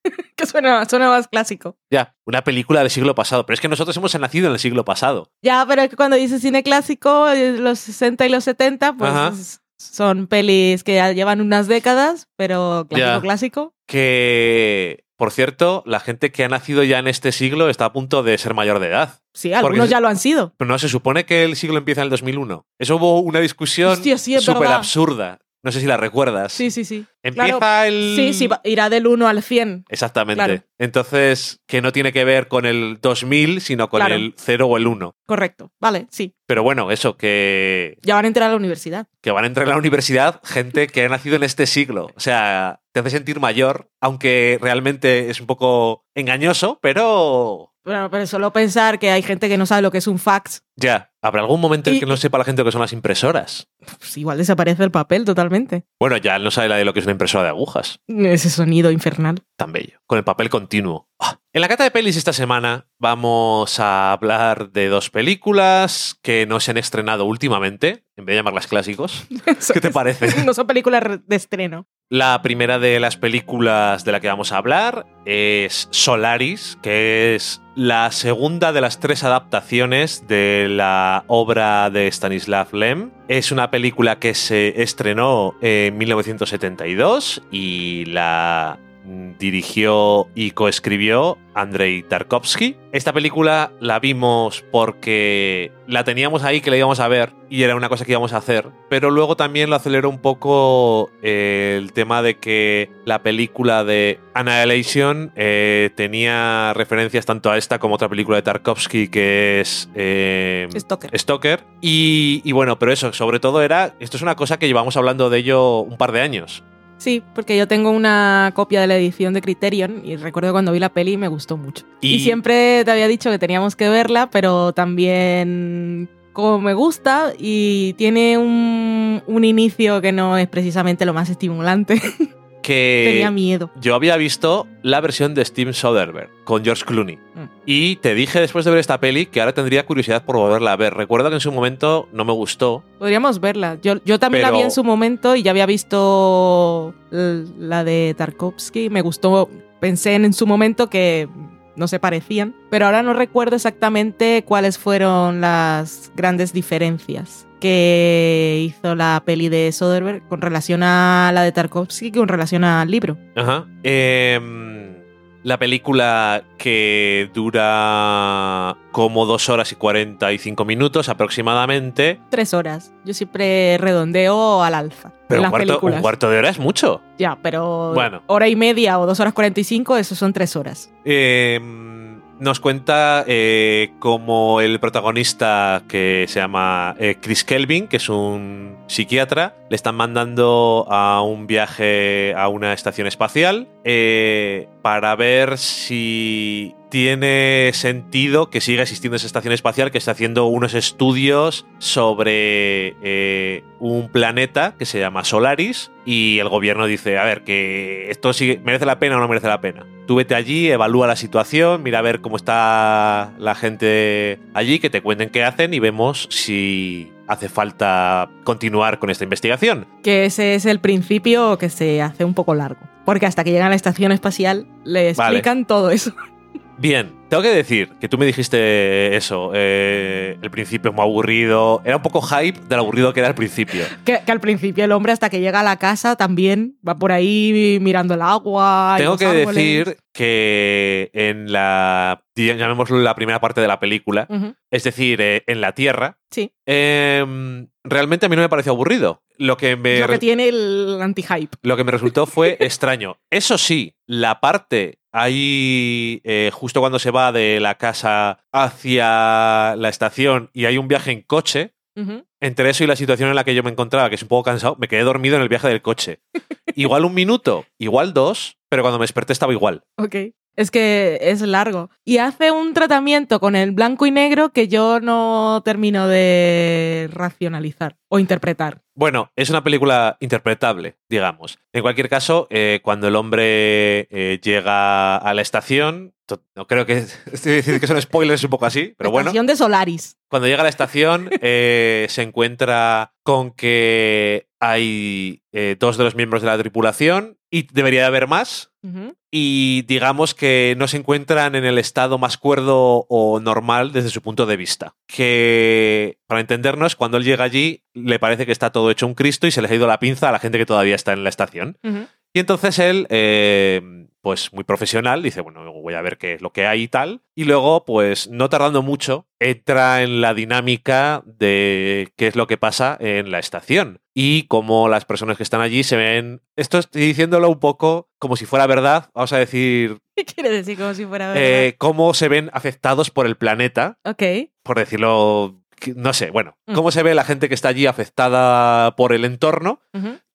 *laughs* Que suena, suena más clásico. ya, una película del siglo pasado. Pero es que nosotros hemos nacido en el siglo pasado. Ya, pero es que cuando dices cine clásico, eh, los 60 y los 70, pues Ajá. son pelis que ya llevan unas décadas, pero clásico, Ya. clásico. Que, por cierto, la gente que ha nacido ya en este siglo está a punto de ser mayor de edad. Sí, algunos ya lo han sido. Pero no se supone que el siglo empieza en el 2001. Eso hubo una discusión súper absurda. No sé si la recuerdas. Sí, sí, sí. Empieza Claro. el. Sí, sí, va- irá del 1 al 100. Exactamente. Claro. Entonces, que no tiene que ver con el 2000, sino con Claro. el 0 o el 1. Correcto. Vale, sí. Pero bueno, eso, que, Ya van a entrar a la universidad. que van a entrar a la universidad gente que ha nacido en este siglo. O sea, te hace sentir mayor, aunque realmente es un poco engañoso, pero Bueno, pero solo pensar que hay gente que no sabe lo que es un fax, ya, habrá algún momento en Y- que no sepa la gente lo que son las impresoras. pues igual desaparece el papel totalmente. Bueno, ya no sabe la de lo que es una impresora de agujas. Ese sonido infernal. tan bello, con el papel continuo. Ah. En la cata de pelis esta semana vamos a hablar de dos películas que no se han estrenado últimamente, en vez de llamarlas clásicos. *laughs* ¿Qué te parece? *laughs* no son películas de estreno. La primera de las películas de la que vamos a hablar es Solaris, que es la segunda de las tres adaptaciones de la obra de Stanislav Lem. Es una película que se estrenó en 1972 y la dirigió y coescribió Andrei Tarkovsky. Esta película la vimos porque la teníamos ahí que la íbamos a ver y era una cosa que íbamos a hacer, pero luego también lo aceleró un poco eh, el tema de que la película de Annihilation eh, tenía referencias tanto a esta como a otra película de Tarkovsky que es eh, Stoker. Stoker. Y, y bueno, pero eso, sobre todo era, esto es una cosa que llevamos hablando de ello un par de años. Sí, porque yo tengo una copia de la edición de Criterion y recuerdo cuando vi la peli me gustó mucho. Y, Y- siempre te había dicho que teníamos que verla, pero también como me gusta y tiene un, un inicio que no es precisamente lo más estimulante, *laughs* Que tenía miedo. yo había visto la versión de Steven Soderbergh con George Clooney. Mm. Y te dije después de ver esta peli que ahora tendría curiosidad por volverla a ver. Recuerdo que en su momento no me gustó. Podríamos verla. Yo, yo también la Pero- vi en su momento y ya había visto la de Tarkovsky. Me gustó. Pensé en, en su momento que no se parecían, pero ahora no recuerdo exactamente cuáles fueron las grandes diferencias que hizo la peli de Soderbergh con relación a la de Tarkovsky con relación al libro. Ajá. Em, la película que dura como dos horas y 45 minutos aproximadamente. Tres horas. Yo siempre redondeo al alfa. Pero en un las cuarto, un cuarto de hora es mucho. Ya, pero Bueno. hora y media o dos horas cuarenta y cinco, eso son tres horas. Eh, nos cuenta eh, como el protagonista que se llama eh, Chris Kelvin, que es un psiquiatra, le están mandando a un viaje a una estación espacial eh, para ver si tiene sentido que siga existiendo esa estación espacial que está haciendo unos estudios sobre eh, un planeta que se llama Solaris y el gobierno dice, a ver, que esto sigue, merece la pena o no merece la pena. Tú vete allí, evalúa la situación, mira a ver cómo está la gente allí, que te cuenten qué hacen y vemos si hace falta continuar con esta investigación. Que ese es el principio que se hace un poco largo. Porque hasta que llegan a la estación espacial le Vale. explican todo eso. Bien, Tengo que decir que tú me dijiste eso, eh, el principio es muy aburrido, era un poco hype del aburrido que era al principio. Que, que al principio el hombre hasta que llega a la casa también va por ahí mirando el agua. y Tengo los que árboles. decir que en la, llamémoslo la primera parte de la película, es decir, eh, en la Tierra, Sí, em, realmente a mí no me pareció aburrido. Lo que me, lo que tiene el anti-hype. Lo que me resultó fue *laughs* extraño. Eso sí, la parte ahí, eh, justo cuando se va de la casa hacia la estación y hay un viaje en coche, entre eso y la situación en la que yo me encontraba, que es un poco cansado, me quedé dormido en el viaje del coche. *laughs* Igual un minuto, igual dos, pero cuando me desperté estaba igual. Ok. Es que es largo. Y hace un tratamiento con el blanco y negro que yo no termino de racionalizar o interpretar. Bueno, es una película interpretable, digamos. En cualquier caso, eh, cuando el hombre eh, llega a la estación, no creo que *laughs* estoy diciendo que son spoilers un poco así, pero bueno. Estación de Solaris. Cuando llega a la estación, *laughs* eh, se encuentra con que hay eh, dos de los miembros de la tripulación y debería de haber más. Y digamos que no se encuentran en el estado más cuerdo o normal desde su punto de vista. Que, para entendernos, cuando él llega allí, le parece que está todo hecho un Cristo y se les ha ido la pinza a la gente que todavía está en la estación. Y entonces él, eh, pues muy profesional, dice, bueno, voy a ver qué es lo que hay y tal. Y luego, pues no tardando mucho, entra en la dinámica de qué es lo que pasa en la estación. Y cómo las personas que están allí se ven... Esto estoy diciéndolo un poco como si fuera verdad, vamos a decir, *laughs* ¿Qué quiere decir como si fuera verdad? eh, cómo se ven afectados por el planeta, ok. por decirlo... No sé, bueno, cómo se ve la gente que está allí afectada por el entorno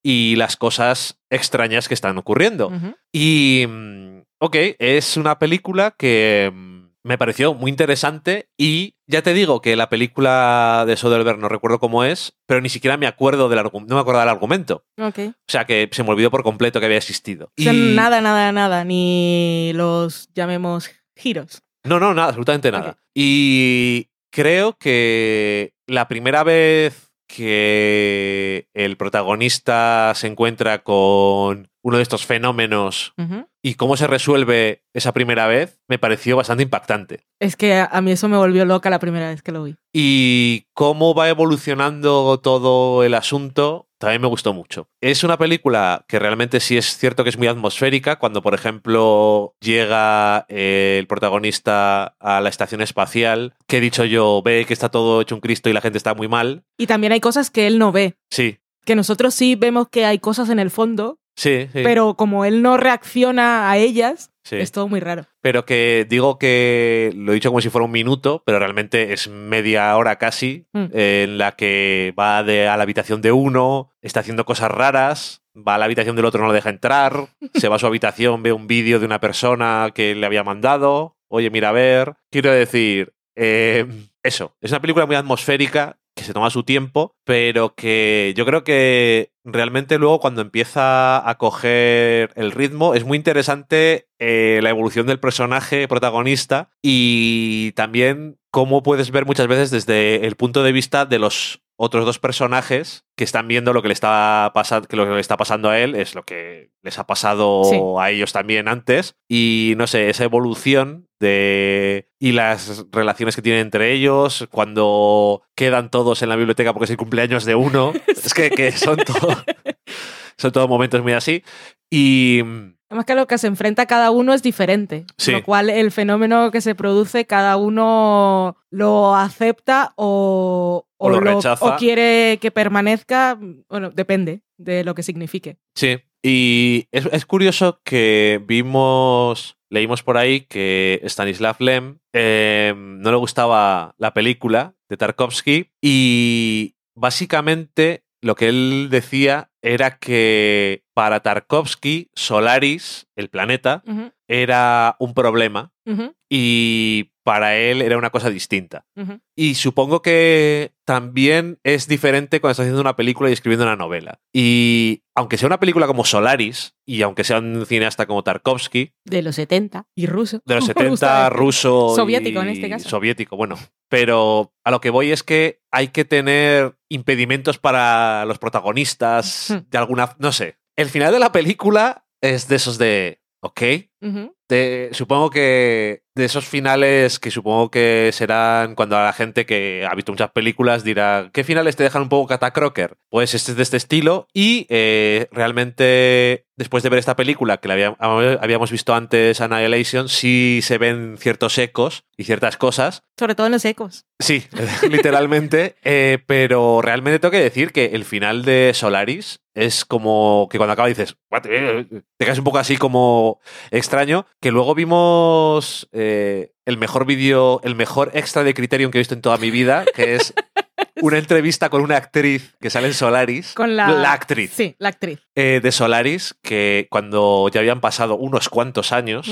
y las cosas extrañas que están ocurriendo. Y, mm, ok, es una película que mm, me pareció muy interesante y ya te digo que la película de Soderbergh no recuerdo cómo es, pero ni siquiera me acuerdo del argumento, no me acuerdo del argumento. O sea que se me olvidó por completo que había existido. O sea, Y- nada, nada, nada. Ni los llamemos giros. No, no, nada, absolutamente nada. Y creo que la primera vez que el protagonista se encuentra con uno de estos fenómenos y cómo se resuelve esa primera vez me pareció bastante impactante. Es que a mí eso me volvió loca la primera vez que lo vi. Y cómo va evolucionando todo el asunto también me gustó mucho. Es una película que realmente sí es cierto que es muy atmosférica. Cuando, por ejemplo, llega eh, el protagonista a la estación espacial, que he dicho yo, ve que está todo hecho un Cristo y la gente está muy mal. Y también hay cosas que él no ve. Sí, Que nosotros sí vemos que hay cosas en el fondo, sí, sí. pero como él no reacciona a ellas, sí. es todo muy raro. Pero que digo que lo he dicho como si fuera un minuto, pero realmente es media hora casi, Mm. eh, en la que va de, a la habitación de uno, está haciendo cosas raras, va a la habitación del otro, no lo deja entrar, *laughs* se va a su habitación, ve un vídeo de una persona que le había mandado, oye, mira a ver. Quiero decir, eh, eso, es una película muy atmosférica que se toma su tiempo, pero que yo creo que realmente luego cuando empieza a coger el ritmo es muy interesante eh, la evolución del personaje protagonista y también cómo puedes ver muchas veces desde el punto de vista de los otros dos personajes que están viendo lo que le está pasando, que lo que le está pasando a él es lo que les ha pasado Sí. a ellos también antes. Y no sé, esa evolución de y las relaciones que tienen entre ellos cuando quedan todos en la biblioteca porque es el cumpleaños de uno, *laughs* es que, que son todo *laughs* son todos momentos muy así. Y Además que lo que se enfrenta cada uno es diferente. Sí. Con lo cual el fenómeno que se produce, cada uno lo acepta o, O lo rechaza. o quiere que permanezca. Bueno, depende de lo que signifique. Sí, y es, es curioso que vimos, leímos por ahí que Stanislav Lem eh, no le gustaba la película de Tarkovsky y básicamente lo que él decía era que para Tarkovsky Solaris, el planeta, era un problema y para él era una cosa distinta. Y supongo que también es diferente cuando estás haciendo una película y escribiendo una novela. Y aunque sea una película como Solaris, y aunque sea un cineasta como Tarkovsky, De los 70 y ruso. de los Me 70, gusta decir. ruso. Soviético y- en este caso. Soviético, bueno. Pero a lo que voy es que hay que tener impedimentos para los protagonistas de alguna. No sé. El final de la película es de esos de. Ok. Supongo que de esos finales que supongo que serán cuando a la gente que ha visto muchas películas dirá, ¿qué finales te dejan un poco catacroker? Pues este es de este estilo y eh, realmente después de ver esta película que la había- habíamos visto antes, Annihilation, sí se ven ciertos ecos y ciertas cosas. Sobre todo en los ecos. Sí, *laughs* *laughs* literalmente, eh, pero realmente tengo que decir que el final de Solaris es como que cuando acaba dices, te quedas un poco así como extraño, que luego vimos eh, el mejor vídeo, el mejor extra de Criterion que he visto en toda mi vida, que es *laughs* una entrevista con una actriz que sale en Solaris. Con la... actriz Sí, la actriz. eh, de Solaris, que cuando ya habían pasado unos cuantos años,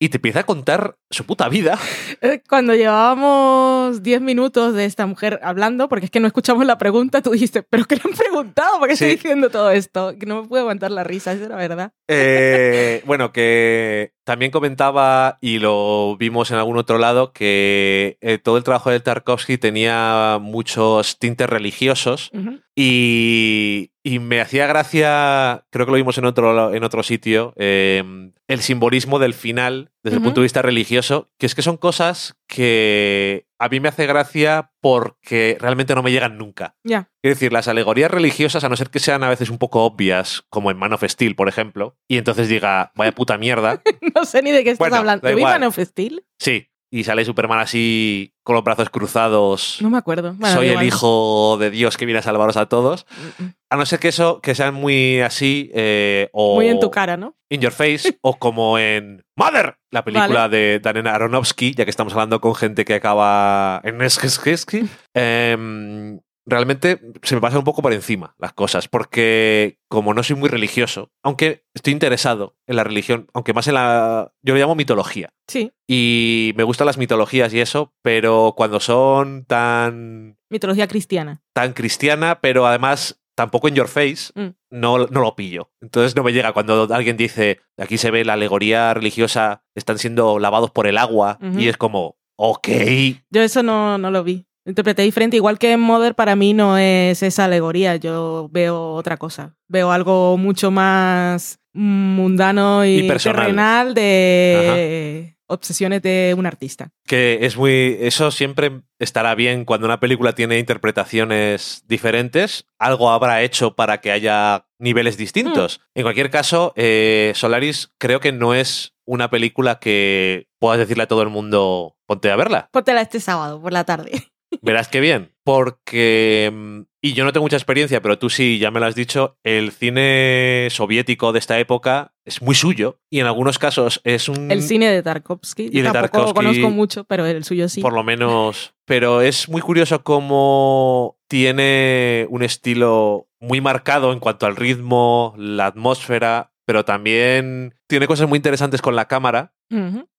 y te empieza a contar su puta vida. *laughs* Eh, Cuando llevábamos 10 minutos de esta mujer hablando, porque es que no escuchamos la pregunta, tú dijiste, ¿pero qué le han preguntado? ¿Por qué Sí. estoy diciendo todo esto? Que no me puedo aguantar la risa, eso era verdad. Eh, bueno, que también comentaba, y lo vimos en algún otro lado, que eh, todo el trabajo de Tarkovsky tenía muchos tintes religiosos y, y me hacía gracia, creo que lo vimos en otro, en otro sitio, eh, el simbolismo del final desde el punto de vista religioso, que es que son cosas que a mí me hace gracia porque realmente no me llegan nunca. Ya. Es decir, las alegorías religiosas, a no ser que sean a veces un poco obvias, como en Man of Steel, por ejemplo, y entonces diga, vaya puta mierda, *laughs* No sé ni de qué estás Bueno, hablando. da ¿Te vi igual. Man of Steel? sí, y sale Superman así con los brazos cruzados, No me acuerdo. Bueno, soy el hijo de Dios que viene a salvaros a todos, a no ser que eso, que sean muy así, eh, o Muy en tu cara, ¿no? in your face, *laughs* o como en Mother, la película de Darren Aronofsky, ya que estamos hablando con gente que acaba en Skeskeski. *laughs* Em, realmente se me pasan un poco por encima las cosas, porque como no soy muy religioso, aunque estoy interesado en la religión, aunque más en la... Yo lo llamo mitología. Sí. Y me gustan las mitologías y eso, pero cuando son tan, Mitología cristiana. tan cristiana, pero además tampoco en your face, Mm. no, no lo pillo. Entonces no me llega cuando alguien dice, aquí se ve la alegoría religiosa, están siendo lavados por el agua, y es como, ok, Yo eso no, no lo vi. Interpreté diferente. Igual que en Mother, para mí no es esa alegoría. Yo veo otra cosa. Veo algo mucho más mundano y, Y personal. terrenal de obsesiones de un artista. que es muy... Eso siempre estará bien cuando una película tiene interpretaciones diferentes, algo habrá hecho para que haya niveles distintos. En cualquier caso, eh, Solaris creo que no es una película que puedas decirle a todo el mundo, ponte a verla. Póntela este sábado por la tarde. Verás qué bien, porque, mm, y yo no tengo mucha experiencia, pero tú sí, ya me lo has dicho, el cine soviético de esta época es muy suyo y en algunos casos es un... El cine de Tarkovsky. Y de Tampoco Tarkovsky- conozco mucho, pero el suyo sí. Por lo menos, pero es muy curioso cómo tiene un estilo muy marcado en cuanto al ritmo, la atmósfera, pero también tiene cosas muy interesantes con la cámara.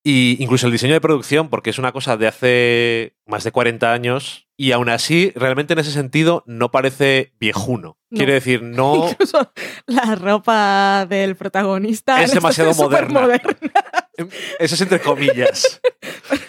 Y incluso el diseño de producción, porque es una cosa de hace más de 40 años, y aún así, realmente en ese sentido, no parece viejuno. No. Quiero decir, *laughs* no. Incluso la ropa del protagonista Es demasiado supermoderna. moderna. Eso es entre comillas. *laughs*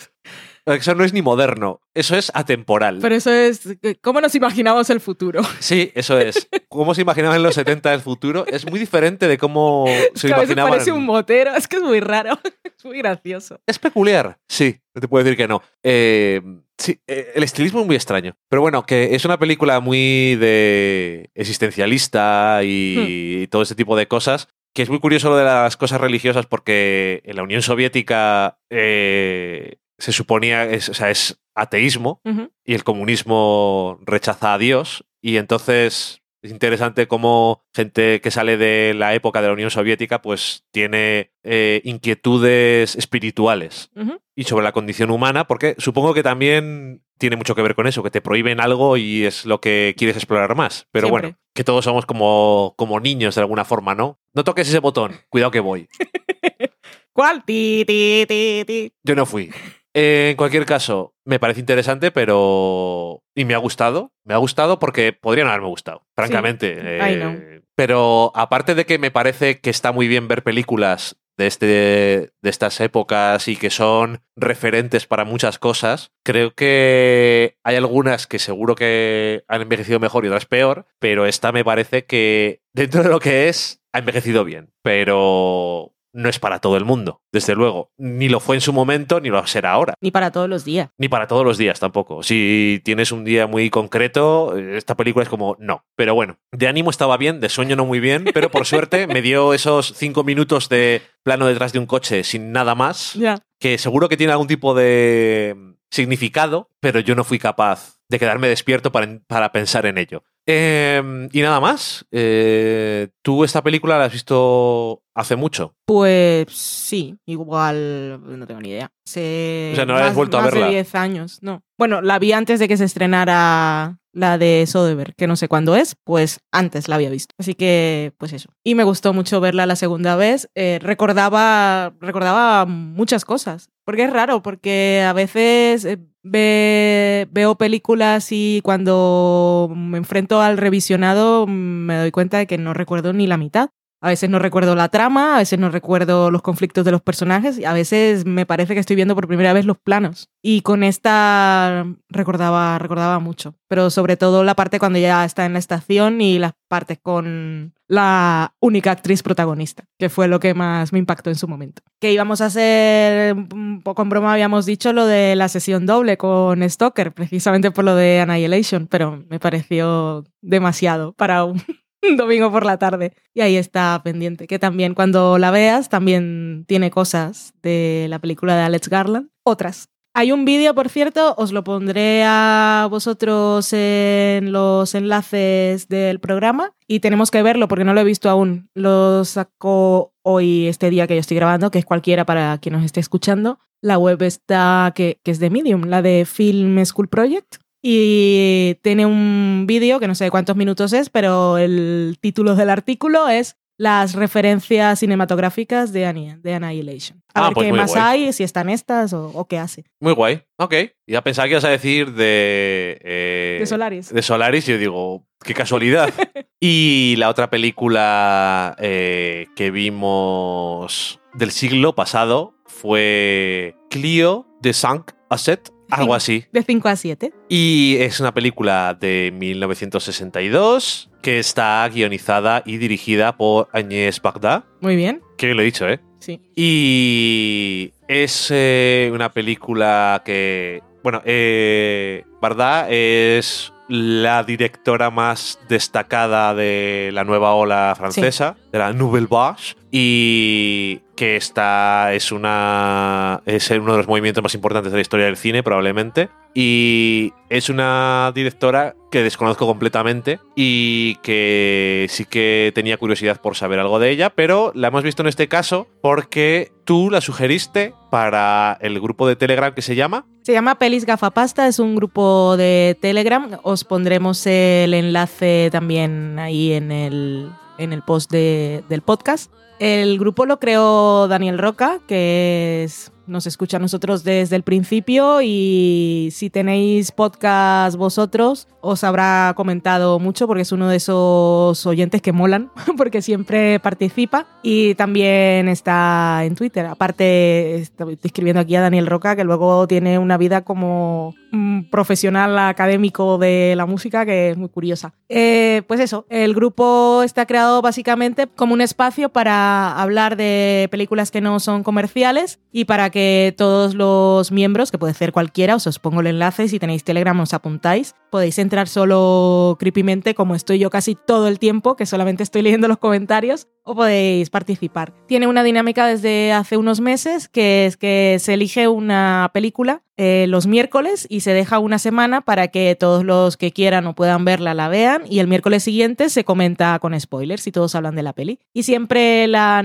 Eso no es ni moderno, eso es atemporal. Pero eso es. ¿Cómo nos imaginamos el futuro? *laughs* Sí, eso es. ¿Cómo se imaginaban en los 70 del futuro? Es muy diferente de cómo se que a veces imaginaban. parece un motero. Es que es muy raro. *laughs* Es muy gracioso. Es peculiar, sí, no te puedo decir que no. Eh, sí, eh, el estilismo es muy extraño. Pero bueno, que es una película muy de existencialista y todo ese tipo de cosas. Que es muy curioso lo de las cosas religiosas porque en la Unión Soviética eh, se suponía, es, o sea, es ateísmo y el comunismo rechaza a Dios. Y entonces es interesante cómo gente que sale de la época de la Unión Soviética pues tiene eh, inquietudes espirituales y sobre la condición humana, porque supongo que también tiene mucho que ver con eso, que te prohíben algo y es lo que quieres explorar más. Pero Siempre. bueno, que todos somos como, como niños de alguna forma, ¿no? No toques ese botón, cuidado que voy. *laughs* ¿Cuál? Ti, ti, ti, ti. Yo no fui. En cualquier caso, me parece interesante, pero. Y me ha gustado. Me ha gustado porque podrían haberme gustado, francamente. I Eh. Pero aparte de que me parece que está muy bien ver películas de, este, de estas épocas y que son referentes para muchas cosas, creo que hay algunas que seguro que han envejecido mejor y otras peor, pero esta me parece que dentro de lo que es, ha envejecido bien. Pero no es para todo el mundo, desde luego. Ni lo fue en su momento, ni lo será ahora. Ni para todos los días. Ni para todos los días tampoco. Si tienes un día muy concreto, esta película es como no. Pero bueno, de ánimo estaba bien, de sueño no muy bien, pero por *laughs* suerte me dio esos cinco minutos de plano detrás de un coche sin nada más, que seguro que tiene algún tipo de significado, pero yo no fui capaz de quedarme despierto para, para pensar en ello. Eh, y nada más. Eh, ¿Tú esta película la has visto hace mucho? Pues sí, igual no tengo ni idea. Se- O sea, no la has más- vuelto a verla. de 10 años, no. Bueno, la vi antes de que se estrenara la de Soderbergh, que no sé cuándo es, pues antes la había visto. Así que, pues eso. Y me gustó mucho verla la segunda vez. Eh, recordaba, recordaba muchas cosas. Porque es raro, porque a veces eh, ve- veo películas y cuando me enfrento al revisionado me doy cuenta de que no recuerdo ni la mitad. A veces no recuerdo la trama, a veces no recuerdo los conflictos de los personajes y a veces me parece que estoy viendo por primera vez los planos. Y con esta recordaba, recordaba mucho, pero sobre todo la parte cuando ya está en la estación y las partes con la única actriz protagonista, que fue lo que más me impactó en su momento. Que íbamos a hacer, un poco en broma habíamos dicho lo de la sesión doble con Stoker, precisamente por lo de Annihilation, pero me pareció demasiado para un, *laughs* domingo por la tarde. Y ahí está pendiente, que también cuando la veas también tiene cosas de la película de Alex Garland, otras. Hay un vídeo, por cierto, os lo pondré a vosotros en los enlaces del programa y tenemos que verlo porque no lo he visto aún. Lo sacó hoy, este día que yo estoy grabando, que es cualquiera para quien nos esté escuchando. La web está, que, que es de Medium, la de Film School Project. Y tiene un vídeo que no sé cuántos minutos es, pero el título del artículo es las referencias cinematográficas de, Annie- de Annihilation. A Ah, ver pues qué más guay. hay, si están estas o, o qué hace. Muy guay. Ok. Ya pensaba que ibas a decir de. eh, De Solaris. de Solaris y yo digo, qué casualidad. *laughs* y la otra película eh, que vimos del siglo pasado fue Clio de Sank Asset, algo así. De 5 a 7. Y es una película de 1962 que está guionizada y dirigida por Agnès Bagdad. Muy bien. Que bien lo he dicho, ¿eh? Sí. Y es eh, una película que, bueno, eh, Bardá es la directora más destacada de la nueva ola francesa, de la Nouvelle Vague, y que esta es una es uno de los movimientos más importantes de la historia del cine, probablemente. Y es una directora que desconozco completamente y que sí que tenía curiosidad por saber algo de ella, pero la hemos visto en este caso porque tú la sugeriste para el grupo de Telegram que se llama. Se llama Pelis Gafapasta, es un grupo de Telegram. Os pondremos el enlace también ahí en el, en el post de- del podcast. El grupo lo creó Daniel Roca, que nos escucha a nosotros desde el principio y si tenéis podcast vosotros os habrá comentado mucho porque es uno de esos oyentes que molan *laughs* porque siempre participa y también está en Twitter. Aparte estoy escribiendo aquí a Daniel Roca que luego tiene una vida como un profesional académico de la música que es muy curiosa. Eh, pues eso, el grupo está creado básicamente como un espacio para hablar de películas que no son comerciales y para que todos los miembros, que puede ser cualquiera, os, os pongo el enlace, si tenéis Telegram os apuntáis, podéis entrar solo creepymente como estoy yo casi todo el tiempo, que solamente estoy leyendo los comentarios, o podéis participar. Tiene una dinámica desde hace unos meses, que es que se elige una película eh, los miércoles y se deja una semana para que todos los que quieran o puedan verla la vean y el miércoles siguiente se comenta con spoilers y todos hablan de la peli. Y siempre la,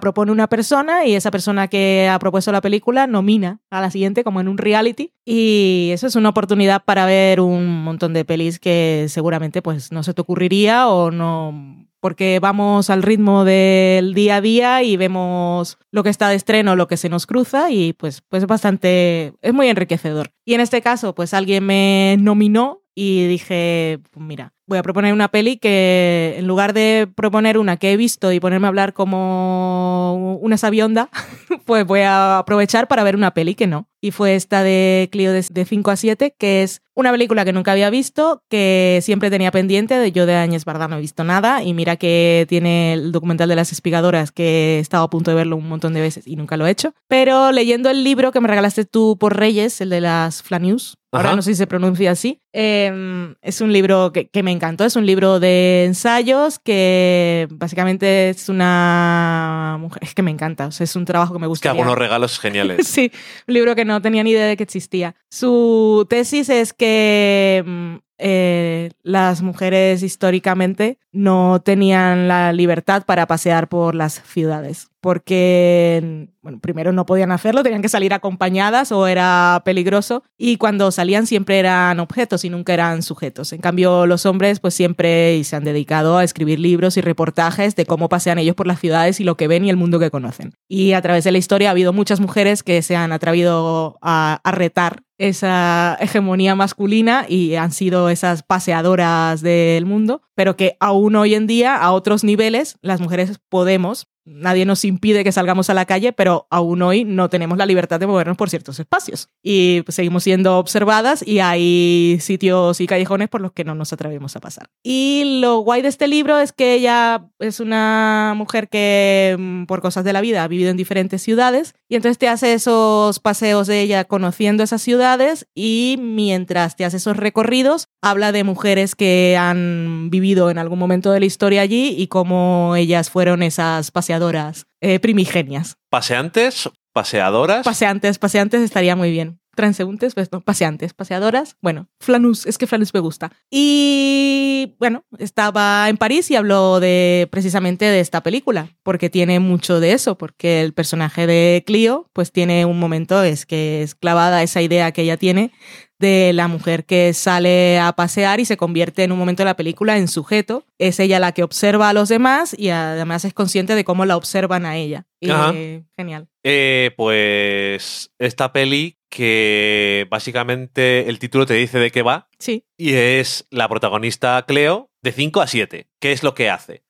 propone una persona y esa persona que ha propuesto la película nomina a la siguiente como en un reality y eso es una oportunidad para ver un montón de pelis que seguramente pues no se te ocurriría o no porque vamos al ritmo del día a día y vemos lo que está de estreno, lo que se nos cruza y pues, pues es bastante, es muy enriquecedor. Y en este caso, pues alguien me nominó y dije, mira, voy a proponer una peli que en lugar de proponer una que he visto y ponerme a hablar como una sabionda, *laughs* pues voy a aprovechar para ver una peli que no. Y fue esta de Clio de, de 5 a 7, que es una película que nunca había visto, que siempre tenía pendiente, de yo de Áñez Bardá no he visto nada, y mira que tiene el documental de las espigadoras, que he estado a punto de verlo un montón de veces y nunca lo he hecho. Pero leyendo el libro que me regalaste tú por Reyes, el de las Flanews, ahora Ajá. no sé si se pronuncia así, eh, es un libro que, que me encantó, es un libro de ensayos que básicamente es una mujer, es que me encanta, o sea, es un trabajo que me Es que gusta. algunos regalos *laughs* geniales. Sí, un libro que no tenía ni idea de que existía. Su tesis es que mm, eh, las mujeres históricamente no tenían la libertad para pasear por las ciudades, porque, bueno, primero no podían hacerlo, tenían que salir acompañadas o era peligroso, y cuando salían siempre eran objetos y nunca eran sujetos. En cambio, los hombres pues siempre se han dedicado a escribir libros y reportajes de cómo pasean ellos por las ciudades y lo que ven y el mundo que conocen. Y a través de la historia ha habido muchas mujeres que se han atrevido a retar esa hegemonía masculina y han sido esas paseadoras del mundo, pero que aún hoy en día, a otros niveles, las mujeres podemos, nadie nos impide que salgamos a la calle, pero aún hoy no tenemos la libertad de movernos por ciertos espacios. Y seguimos siendo observadas y hay sitios y callejones por los que no nos atrevemos a pasar. Y lo guay de este libro es que ella es una mujer que mm, por cosas de la vida ha vivido en diferentes ciudades y entonces te hace esos paseos de ella conociendo esas ciudades y mientras te hace esos recorridos habla de mujeres que han vivido en algún momento de la historia allí y cómo ellas fueron esas paseadoras eh, primigenias. Paseantes, paseadoras. Paseantes, paseantes estaría muy bien. Transeúntes, pues no, paseantes, paseadoras. Bueno, Flanus, es que Flanus me gusta. Y bueno, estaba en París y habló de precisamente de esta película, porque tiene mucho de eso, porque el personaje de Clio, pues tiene un momento, es que es clavada esa idea que ella tiene de la mujer que sale a pasear y se convierte en un momento de la película en sujeto. Es ella la que observa a los demás y además es consciente de cómo la observan a ella. Eh, genial. Eh, pues esta peli que básicamente el título te dice de qué va Sí. y es la protagonista Cleo de 5 a 7. ¿Qué es lo que hace?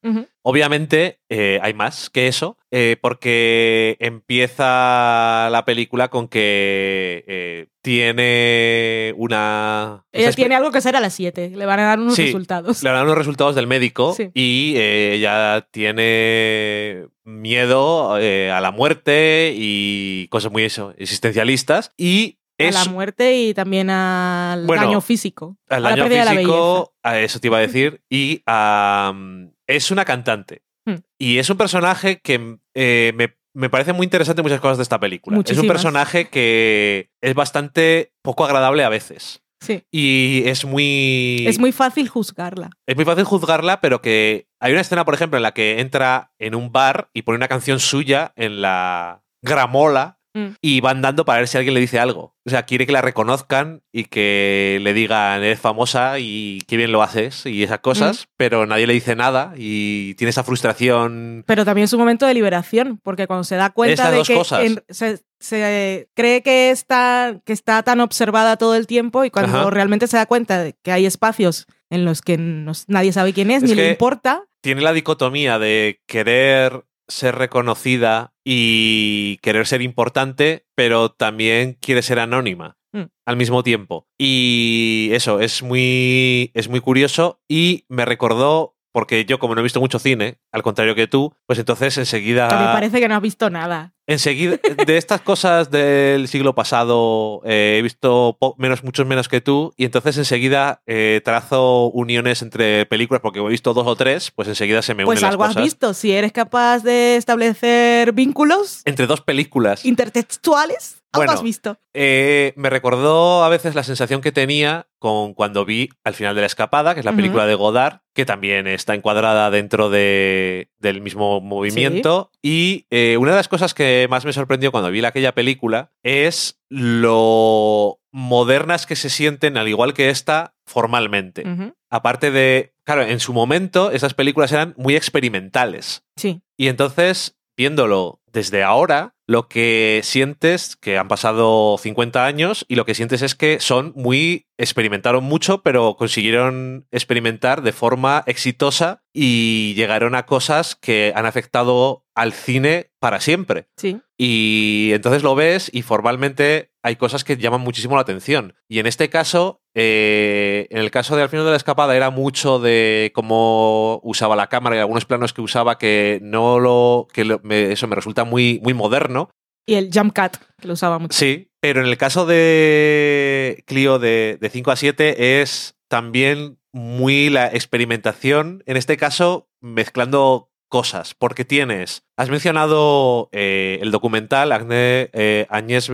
Obviamente eh, hay más que eso, eh, porque empieza la película con que eh, tiene una... Ella tiene algo que hacer a las 7. Le van a dar unos Sí, resultados. Le dan los resultados del médico Sí. y ella tiene miedo a la muerte y cosas muy eso, existencialistas. Y A la muerte y también al Bueno, daño físico. al a la daño pérdida de la belleza. físico, a eso te iba a decir, y es una cantante. Hmm. Y es un personaje que eh, me, me parece muy interesante muchas cosas de esta película. Es un personaje que es bastante poco agradable a veces. Sí. Y es muy... Es muy fácil juzgarla. Es muy fácil juzgarla, pero que hay una escena, por ejemplo, en la que entra en un bar y pone una canción suya en la gramola Mm. y van dando para ver si alguien le dice algo. O sea, quiere que la reconozcan y que le digan, eres famosa y qué bien lo haces y esas cosas, pero nadie le dice nada y tiene esa frustración. Pero también es un momento de liberación, porque cuando se da cuenta de que en- se, se cree que está, que está tan observada todo el tiempo y cuando Ajá. realmente se da cuenta de que hay espacios en los que nos- nadie sabe quién es, Es ni le importa. Tiene la dicotomía de querer ser reconocida y querer ser importante, pero también quiere ser anónima. Mm. al mismo tiempo. Y eso, es muy, es muy curioso y me recordó, porque yo como no he visto mucho cine, al contrario que tú, pues entonces enseguida... Mí parece que no has visto nada. Enseguida, de estas cosas del siglo pasado, eh, he visto menos, muchos menos que tú, y entonces enseguida eh, trazo uniones entre películas, porque he visto dos o tres, pues enseguida se me Pues unen algo las has cosas. visto. Si eres capaz de establecer vínculos Entre dos películas. intertextuales, Bueno. has visto. Eh, me recordó a veces la sensación que tenía con cuando vi Al final de la escapada, que es la película de Godard, que también está encuadrada dentro de, del mismo movimiento. Y eh, una de las cosas que más me sorprendió cuando vi aquella película es lo modernas que se sienten, al igual que esta, formalmente. Aparte de, claro, en su momento esas películas eran muy experimentales. Sí. Y entonces, viéndolo desde ahora, lo que sientes que han pasado 50 años y lo que sientes es que son muy experimentaron mucho, pero consiguieron experimentar de forma exitosa y llegaron a cosas que han afectado al cine para siempre. Sí. Y entonces lo ves y formalmente hay cosas que llaman muchísimo la atención. Y en este caso, eh, en el caso de Al final de la escapada era mucho de cómo usaba la cámara y algunos planos que usaba que no lo... que lo- me- eso me resulta muy, muy moderno. Y el jump cut, que lo usaba mucho. Sí, pero en el caso de Clio de, de 5 a 7 es también muy la experimentación, en este caso mezclando cosas, porque tienes, has mencionado eh, el documental, Agne, eh, Agnès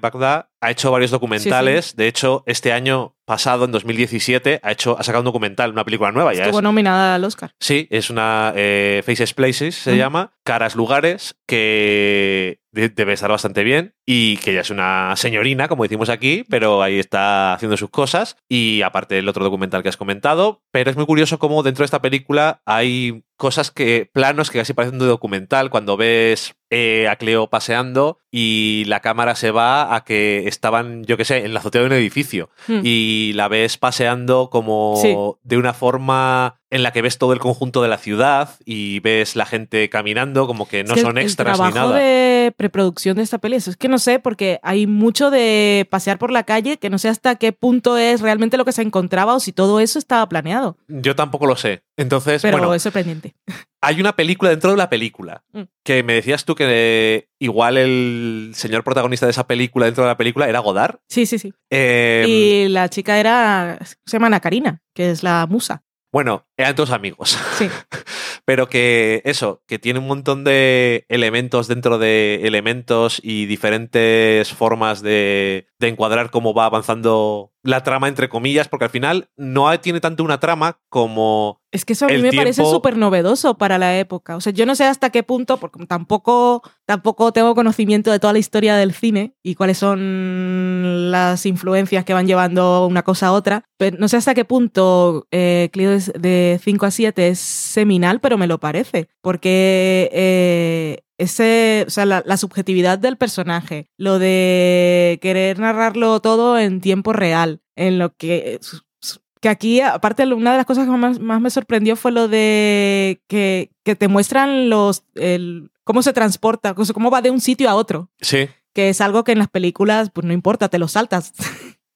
Bagdad ha hecho varios documentales, de hecho este año pasado, en 2017, ha, hecho, ha sacado un documental, una película nueva, ya Estuvo es, nominada al Oscar. Sí, es una eh, Faces Places, se Mm. llama. Caras Lugares, que debe estar bastante bien y que ya es una señorina, como decimos aquí, pero ahí está haciendo sus cosas. Y aparte el otro documental que has comentado. Pero es muy curioso cómo dentro de esta película hay cosas que, planos que casi parecen de documental, cuando ves eh, a Cleo paseando y la cámara se va a que estaban, yo qué sé, en la azotea de un edificio Hmm. y la ves paseando como Sí. de una forma en la que ves todo el conjunto de la ciudad y ves la gente caminando, como que no Es que son el, extras el ni nada. de preproducción de esta peli, eso es que no sé, porque hay mucho de pasear por la calle que no sé hasta qué punto es realmente lo que se encontraba o si todo eso estaba planeado. Yo tampoco lo sé. Entonces, Pero bueno, es sorprendente. *laughs* hay una película dentro de la película. Mm. Que me decías tú que eh, igual el señor protagonista de esa película dentro de la película era Godard. Sí, sí, sí. Eh, y la chica era, se llama Ana Karina, que es la musa. Bueno, eran todos amigos. Sí. *laughs* Pero que eso, que tiene un montón de elementos dentro de elementos y diferentes formas de, de encuadrar cómo va avanzando la trama, entre comillas, porque al final no tiene tanto una trama como Es que eso a mí El me parece súper novedoso para la época. O sea, yo no sé hasta qué punto, porque tampoco, tampoco tengo conocimiento de toda la historia del cine y cuáles son las influencias que van llevando una cosa a otra. Pero no sé hasta qué punto eh, Clio es de 5 a 7 es seminal, pero me lo parece. Porque eh, ese, o sea, la, la subjetividad del personaje, lo de querer narrarlo todo en tiempo real, en lo que que aquí, aparte, una de las cosas que más, más me sorprendió fue lo de que, que te muestran los el, cómo se transporta, cómo va de un sitio a otro, Sí. que es algo que en las películas, pues no importa, te lo saltas.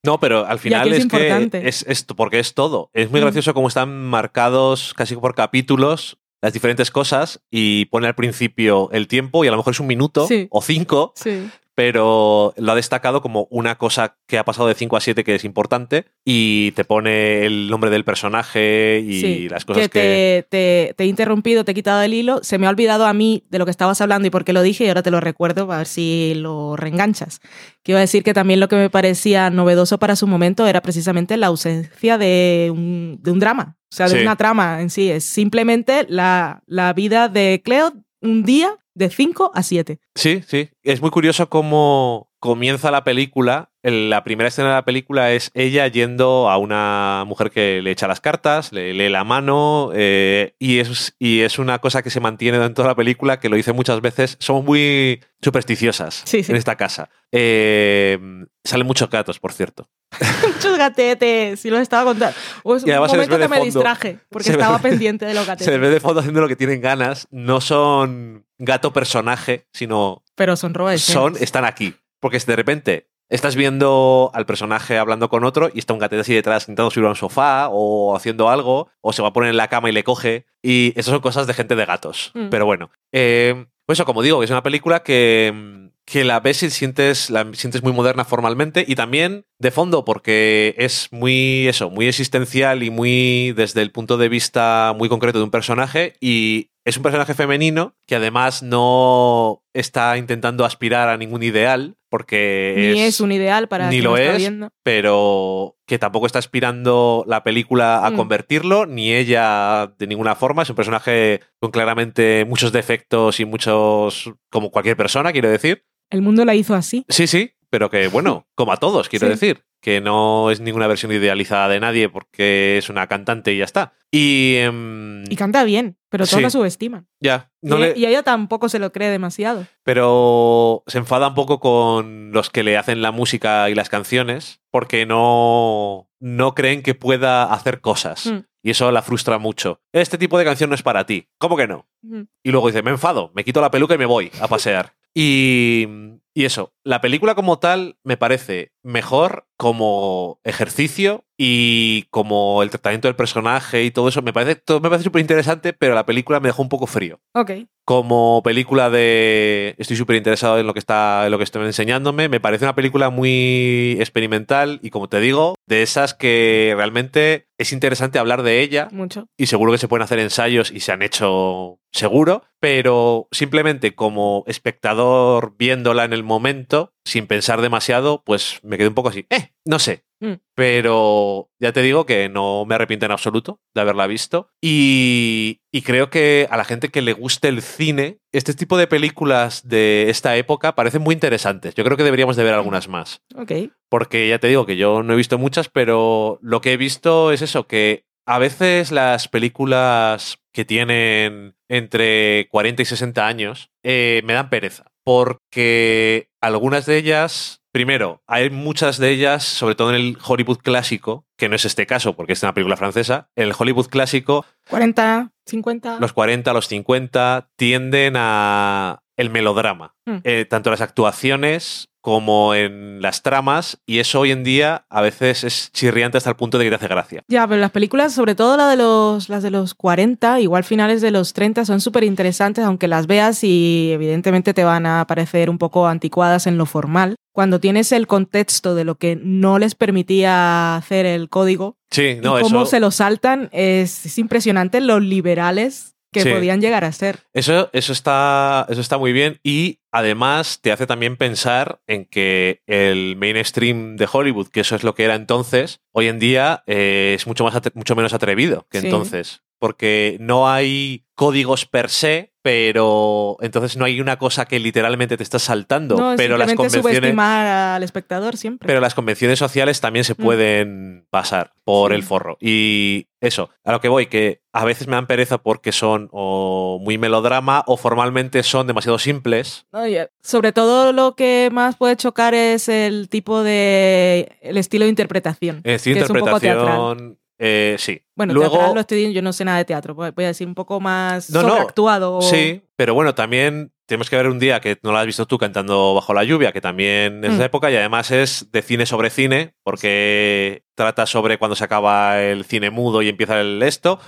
No, pero al final es es, que es esto, porque es todo. Es muy Mm. gracioso cómo están marcados casi por capítulos las diferentes cosas y pone al principio el tiempo y a lo mejor es un minuto Sí. o cinco, Sí. Pero lo ha destacado como una cosa que ha pasado de 5 a 7 que es importante y te pone el nombre del personaje y Sí, las cosas que... que, te, te he interrumpido, te he quitado el hilo, se me ha olvidado a mí de lo que estabas hablando y por qué lo dije y ahora te lo recuerdo a ver si lo reenganchas. Que iba a decir que también lo que me parecía novedoso para su momento era precisamente la ausencia de un, de un drama, o sea, de Sí. una trama en sí. Es simplemente la, la vida de Cleo un día de 5 a 7. Sí, sí. Es muy curioso cómo comienza la película. La primera escena de la película es ella yendo a una mujer que le echa las cartas, le lee la mano, eh, y, es, y es una cosa que se mantiene dentro de la película, que lo dice muchas veces. Somos muy supersticiosas Sí, sí. en esta casa. Eh, salen muchos gatos, por cierto. *laughs* Muchos gatetes, si los estaba contando. Pues, Y un momento que me distraje porque ve- estaba *laughs* pendiente de los Se les gatetes. ve de fondo haciendo lo que tienen ganas. No son gato personaje, sino Pero son robes. son, están aquí. Porque de repente estás viendo al personaje hablando con otro y está un gatete así detrás intentando subir a un sofá o haciendo algo, o se va a poner en la cama y le coge. Y esas son cosas de gente de gatos. Mm. Pero bueno. Eh, pues eso, como digo, es una película que, que la ves y sientes, la sientes muy moderna formalmente y también de fondo porque es muy eso, muy existencial y muy desde el punto de vista muy concreto de un personaje y es un personaje femenino que además no está intentando aspirar a ningún ideal porque Ni es un ideal para ni lo es, viendo. pero que tampoco está aspirando la película a Mm. convertirlo, ni ella de ninguna forma. Es un personaje con claramente muchos defectos y muchos, como cualquier persona, quiero decir. El mundo la hizo así. Sí, sí, pero que, bueno, *laughs* como a todos, quiero Sí. decir, que no es ninguna versión idealizada de nadie porque es una cantante y ya está. Y, em, Y canta bien, pero todos Sí. la subestiman. ya, no y, le- y ella tampoco se lo cree demasiado. pero se enfada un poco con los que le hacen la música y las canciones porque no, no creen que pueda hacer cosas. Mm. Y eso la frustra mucho. Este tipo de canción no es para ti. ¿Cómo que no? Mm. Y luego dice, me enfado, me quito la peluca y me voy a pasear. Y, eso, la película como tal me parece mejor como ejercicio y como el tratamiento del personaje y todo eso. Me parece, todo me parece súper interesante, pero la película me dejó un poco frío Ok. como película de estoy súper interesado en lo que está en lo que estoy enseñándome me parece una película muy experimental y como te digo de esas que realmente es interesante hablar de ella Mucho. y seguro que se pueden hacer ensayos y se han hecho seguro pero simplemente como espectador viéndola en el momento sin pensar demasiado pues me quedé un poco así eh no sé Mm. pero ya te digo que no me arrepiento en absoluto de haberla visto. Y, y creo que a la gente que le guste el cine, este tipo de películas de esta época parecen muy interesantes. Yo creo que deberíamos de ver algunas más. Ok. Porque ya te digo que yo no he visto muchas, pero lo que he visto es eso, que a veces las películas que tienen entre 40 y 60 años eh, me dan pereza. Porque algunas de ellas, primero, hay muchas de ellas, sobre todo en el Hollywood clásico, que no es este caso porque es una película francesa, en el Hollywood clásico 40, 50. los 40, los 50 tienden a el melodrama, Mm. Eh, tanto las actuaciones como en las tramas, y eso hoy en día a veces es chirriante hasta el punto de que te hace gracia. Ya, pero las películas, sobre todo la de los, las de los 40, igual finales de los 30, son súper interesantes, aunque las veas y evidentemente te van a parecer un poco anticuadas en lo formal. Cuando tienes el contexto de lo que no les permitía hacer el código Sí, no, y cómo eso, se lo saltan, es, es impresionante los liberales que Sí. podían llegar a ser. eso, eso, está, eso está muy bien y además te hace también pensar en que el mainstream de Hollywood, que eso es lo que era entonces, hoy en día eh, es mucho, más mucho menos atrevido que Sí. entonces. Porque no hay códigos per se, pero entonces no hay una cosa que literalmente te estás saltando. No, pero las convenciones. al espectador siempre. Pero las convenciones sociales también se Mm. pueden pasar por Sí. el forro. Y eso, a lo que voy, que a veces me dan pereza porque son o muy melodrama o formalmente son demasiado simples. Oye, sobre todo lo que más puede chocar es el tipo de. el estilo de interpretación. Estilo teatral. interpretación, eh, sí. Bueno, Luego, lo estoy yo no sé nada de teatro, voy a decir un poco más No, no, sobreactuado. o- Sí, pero bueno, también tenemos que ver un día que no lo has visto tú cantando bajo la lluvia, que también es Mm. de época y además es de cine sobre cine, porque trata sobre cuando se acaba el cine mudo y empieza el esto.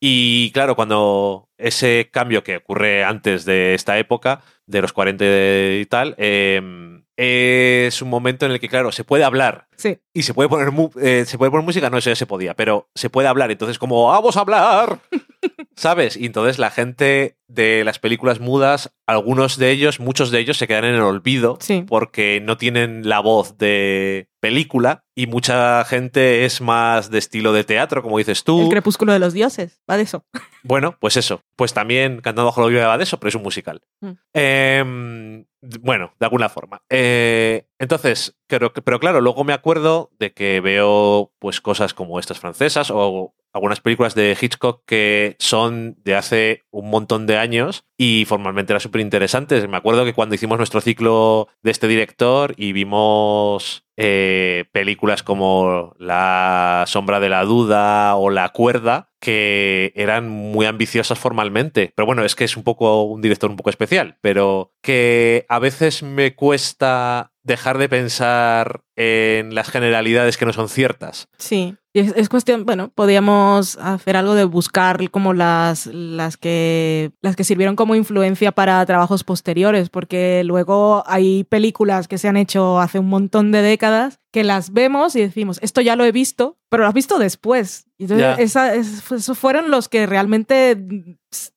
Y claro, cuando ese cambio que ocurre antes de esta época, de los 40 y tal, eh, es un momento en el que, claro, se puede hablar Sí, y se puede poner eh, se puede poner música, no eso ya se podía, pero se puede hablar, entonces como vamos a hablar, *laughs* ¿sabes? Y entonces la gente de las películas mudas, algunos de ellos, muchos de ellos se quedan en el olvido sí. porque no tienen la voz de película y mucha gente es más de estilo de teatro, como dices El tú. crepúsculo de los dioses, va de eso. Bueno, pues eso. Pues también Cantando bajo la lluvia va de eso, pero es un musical. Mm. Eh, bueno, de alguna forma. Eh, entonces, pero, pero claro, luego me acuerdo de que veo pues cosas como estas francesas o algunas películas de Hitchcock que son de hace un montón de años y formalmente eran súper interesantes. Me acuerdo que cuando hicimos nuestro ciclo de este director y vimos eh, películas como La sombra de la duda o La cuerda, que eran muy ambiciosas formalmente. Pero bueno, es que es un poco un director un poco especial, pero que a veces me cuesta dejar de pensar en las generalidades que no son ciertas. Sí. Y es, es cuestión, bueno, podíamos hacer algo de buscar como las, las, que, las que sirvieron como influencia para trabajos posteriores, porque luego hay películas que se han hecho hace un montón de décadas que las vemos y decimos, esto ya lo he visto, pero lo has visto después. Y entonces esa- es- esos fueron los que realmente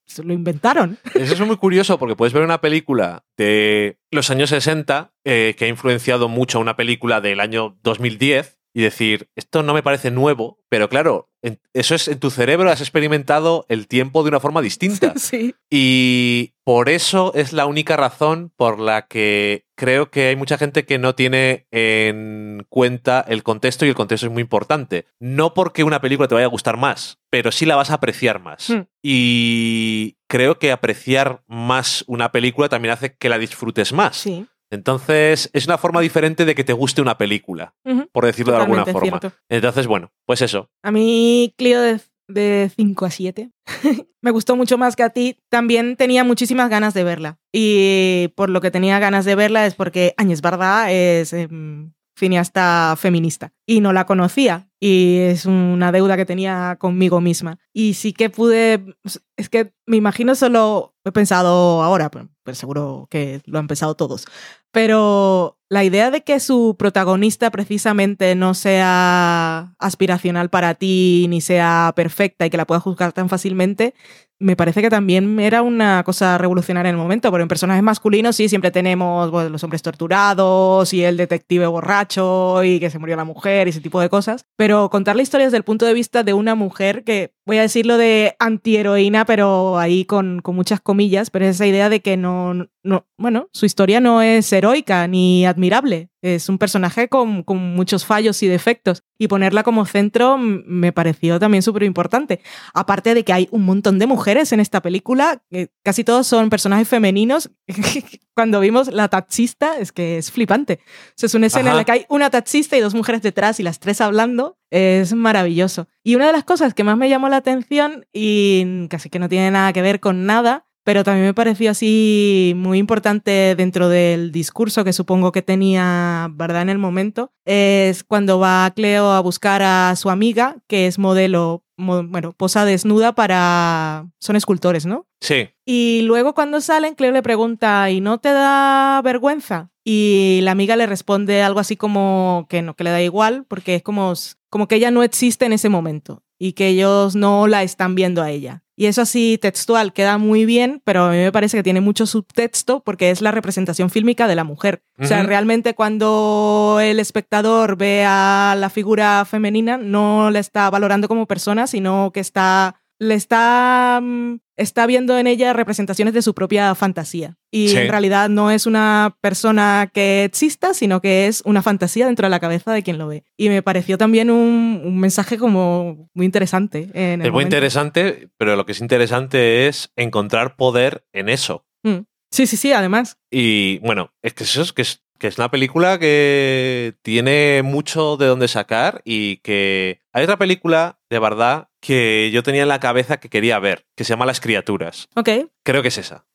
se lo inventaron. Eso es muy curioso porque puedes ver una película de los años 60 eh, que ha influenciado mucho a una película del año 2010 y decir, esto no me parece nuevo, pero claro, eso es en tu cerebro has experimentado el tiempo de una forma distinta. *laughs* Sí. Y por eso es la única razón por la que creo que hay mucha gente que no tiene en cuenta el contexto y el contexto es muy importante. No porque una película te vaya a gustar más, pero sí la vas a apreciar más. Hmm. Y creo que apreciar más una película también hace que la disfrutes más. Sí. Entonces es una forma diferente de que te guste una película, por decirlo de alguna forma. cierto. Entonces, bueno, pues eso. A mí, Clio de, de 5 a 7, *laughs* me gustó mucho más que a ti. También tenía muchísimas ganas de verla. Y por lo que tenía ganas de verla es porque Áñez Barda es em, cineasta feminista y no la conocía. Y es una deuda que tenía conmigo misma. Y sí que pude. Es que me imagino solo. He pensado ahora, pero, seguro que lo han pensado todos. Pero la idea de que su protagonista precisamente no sea aspiracional para ti ni sea perfecta y que la puedas juzgar tan fácilmente, me parece que también era una cosa revolucionaria en el momento, porque en personajes masculinos sí siempre tenemos bueno, los hombres torturados y el detective borracho y que se murió la mujer y ese tipo de cosas, pero contar la historia desde el punto de vista de una mujer que, voy a decirlo de antiheroína, pero ahí con, con muchas comillas, pero es esa idea de que no, no, bueno, su historia no es heroica ni admirable, es un personaje con, con muchos fallos y defectos y ponerla como centro me pareció también súper importante. Aparte de que hay un montón de mujeres en esta película, que casi todos son personajes femeninos. *laughs* Cuando vimos la taxista, es que es flipante. O sea, es una escena en la que hay una taxista y dos mujeres detrás y las tres hablando. Es maravilloso. Y una de las cosas que más me llamó la atención, y casi que no tiene nada que ver con nada, pero también me pareció así muy importante dentro del discurso que supongo que tenía, ¿verdad? En el momento, es cuando va Cleo a buscar a su amiga, que es modelo, mo- bueno, posa desnuda para... Son escultores, ¿no? Sí. Y luego cuando salen, Cleo le pregunta, ¿y no te da vergüenza? Y la amiga le responde algo así como que no, que le da igual, porque es como, como que ella no existe en ese momento y que ellos no la están viendo a ella. Y eso así textual queda muy bien, pero a mí me parece que tiene mucho subtexto porque es la representación fílmica de la mujer. O sea, realmente cuando el espectador ve a la figura femenina, no la está valorando como persona, sino que está le está, mm, está viendo en ella representaciones de su propia fantasía. Y Sí. en realidad no es una persona que exista, sino que es una fantasía dentro de la cabeza de quien lo ve. Y me pareció también un, un mensaje como muy interesante. En el Es muy momento. interesante, pero lo que es interesante es encontrar poder en eso. Mm. Sí, sí, sí, además. Y bueno, es que eso es que es, que es una película que tiene mucho de dónde sacar y que hay otra película de verdad que yo tenía en la cabeza que quería ver, que se llama Las criaturas. Ok. Creo que es esa.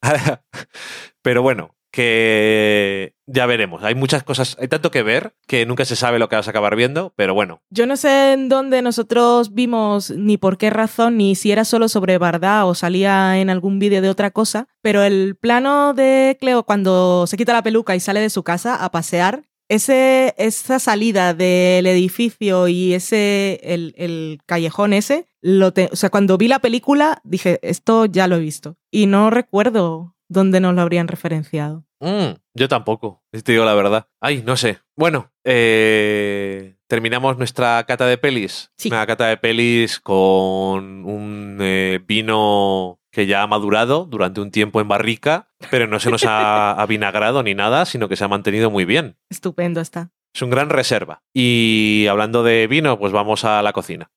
*laughs* Pero bueno, que ya veremos. Hay muchas cosas, hay tanto que ver que nunca se sabe lo que vas a acabar viendo, pero bueno. Yo no sé en dónde nosotros vimos ni por qué razón, ni si era solo sobre Bardá o salía en algún vídeo de otra cosa, pero el plano de Cleo cuando se quita la peluca y sale de su casa a pasear, ese, esa salida del edificio y ese, el, el callejón ese, lo te- o sea, cuando vi la película dije, esto ya lo he visto. Y no recuerdo dónde nos lo habrían referenciado. Mm, yo tampoco, si te digo la verdad. Ay, no sé. Bueno, eh, terminamos nuestra cata de pelis. Sí. Una cata de pelis con un eh, vino que ya ha madurado durante un tiempo en barrica, pero no se nos ha *laughs* avinagrado ni nada, sino que se ha mantenido muy bien. Estupendo está. Es un gran reserva. Y hablando de vino, pues vamos a la cocina.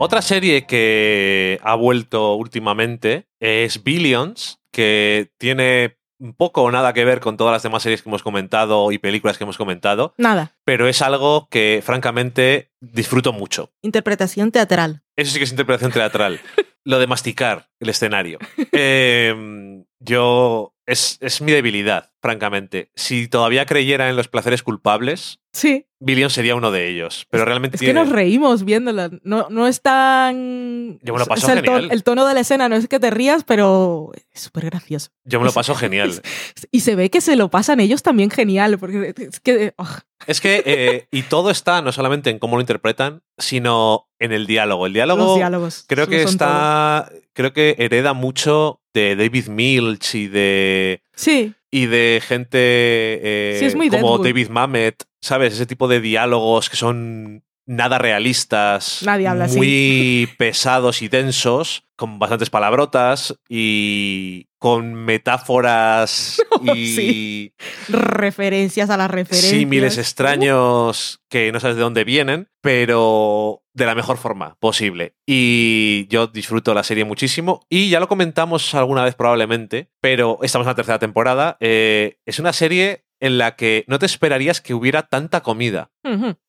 Otra serie que ha vuelto últimamente es Billions, que tiene poco o nada que ver con todas las demás series que hemos comentado y películas que hemos comentado, Nada. pero es algo que francamente disfruto mucho. Interpretación teatral. Eso sí que es interpretación teatral. *laughs* Lo de masticar el escenario. *laughs* Eh, yo es, es mi debilidad, francamente. Si todavía creyera en los placeres culpables, Sí. Billion sería uno de ellos. Pero realmente Es que nos reímos viéndola. No, no es tan. Yo me lo paso el, genial. el tono de la escena no es que te rías, pero es súper gracioso. Yo me lo paso *laughs* genial. Y se ve que se lo pasan ellos también genial, porque es que. oh, Es que, eh, y todo está no solamente en cómo lo interpretan, sino en el diálogo. El diálogo los diálogos. creo que todo. está, creo que hereda mucho de David Milch y de, Sí, y de gente eh, Sí, es muy como Deadwood. David Mamet, ¿sabes? Ese tipo de diálogos que son nada realistas, Nadie habla así. muy pesados y densos, con bastantes palabrotas y con metáforas *laughs* y Sí. referencias a las referencias. símiles extraños que no sabes de dónde vienen, pero de la mejor forma posible. Y yo disfruto la serie muchísimo. Y ya lo comentamos alguna vez probablemente, pero estamos en la tercera temporada. Eh, es una serie en la que no te esperarías que hubiera tanta comida.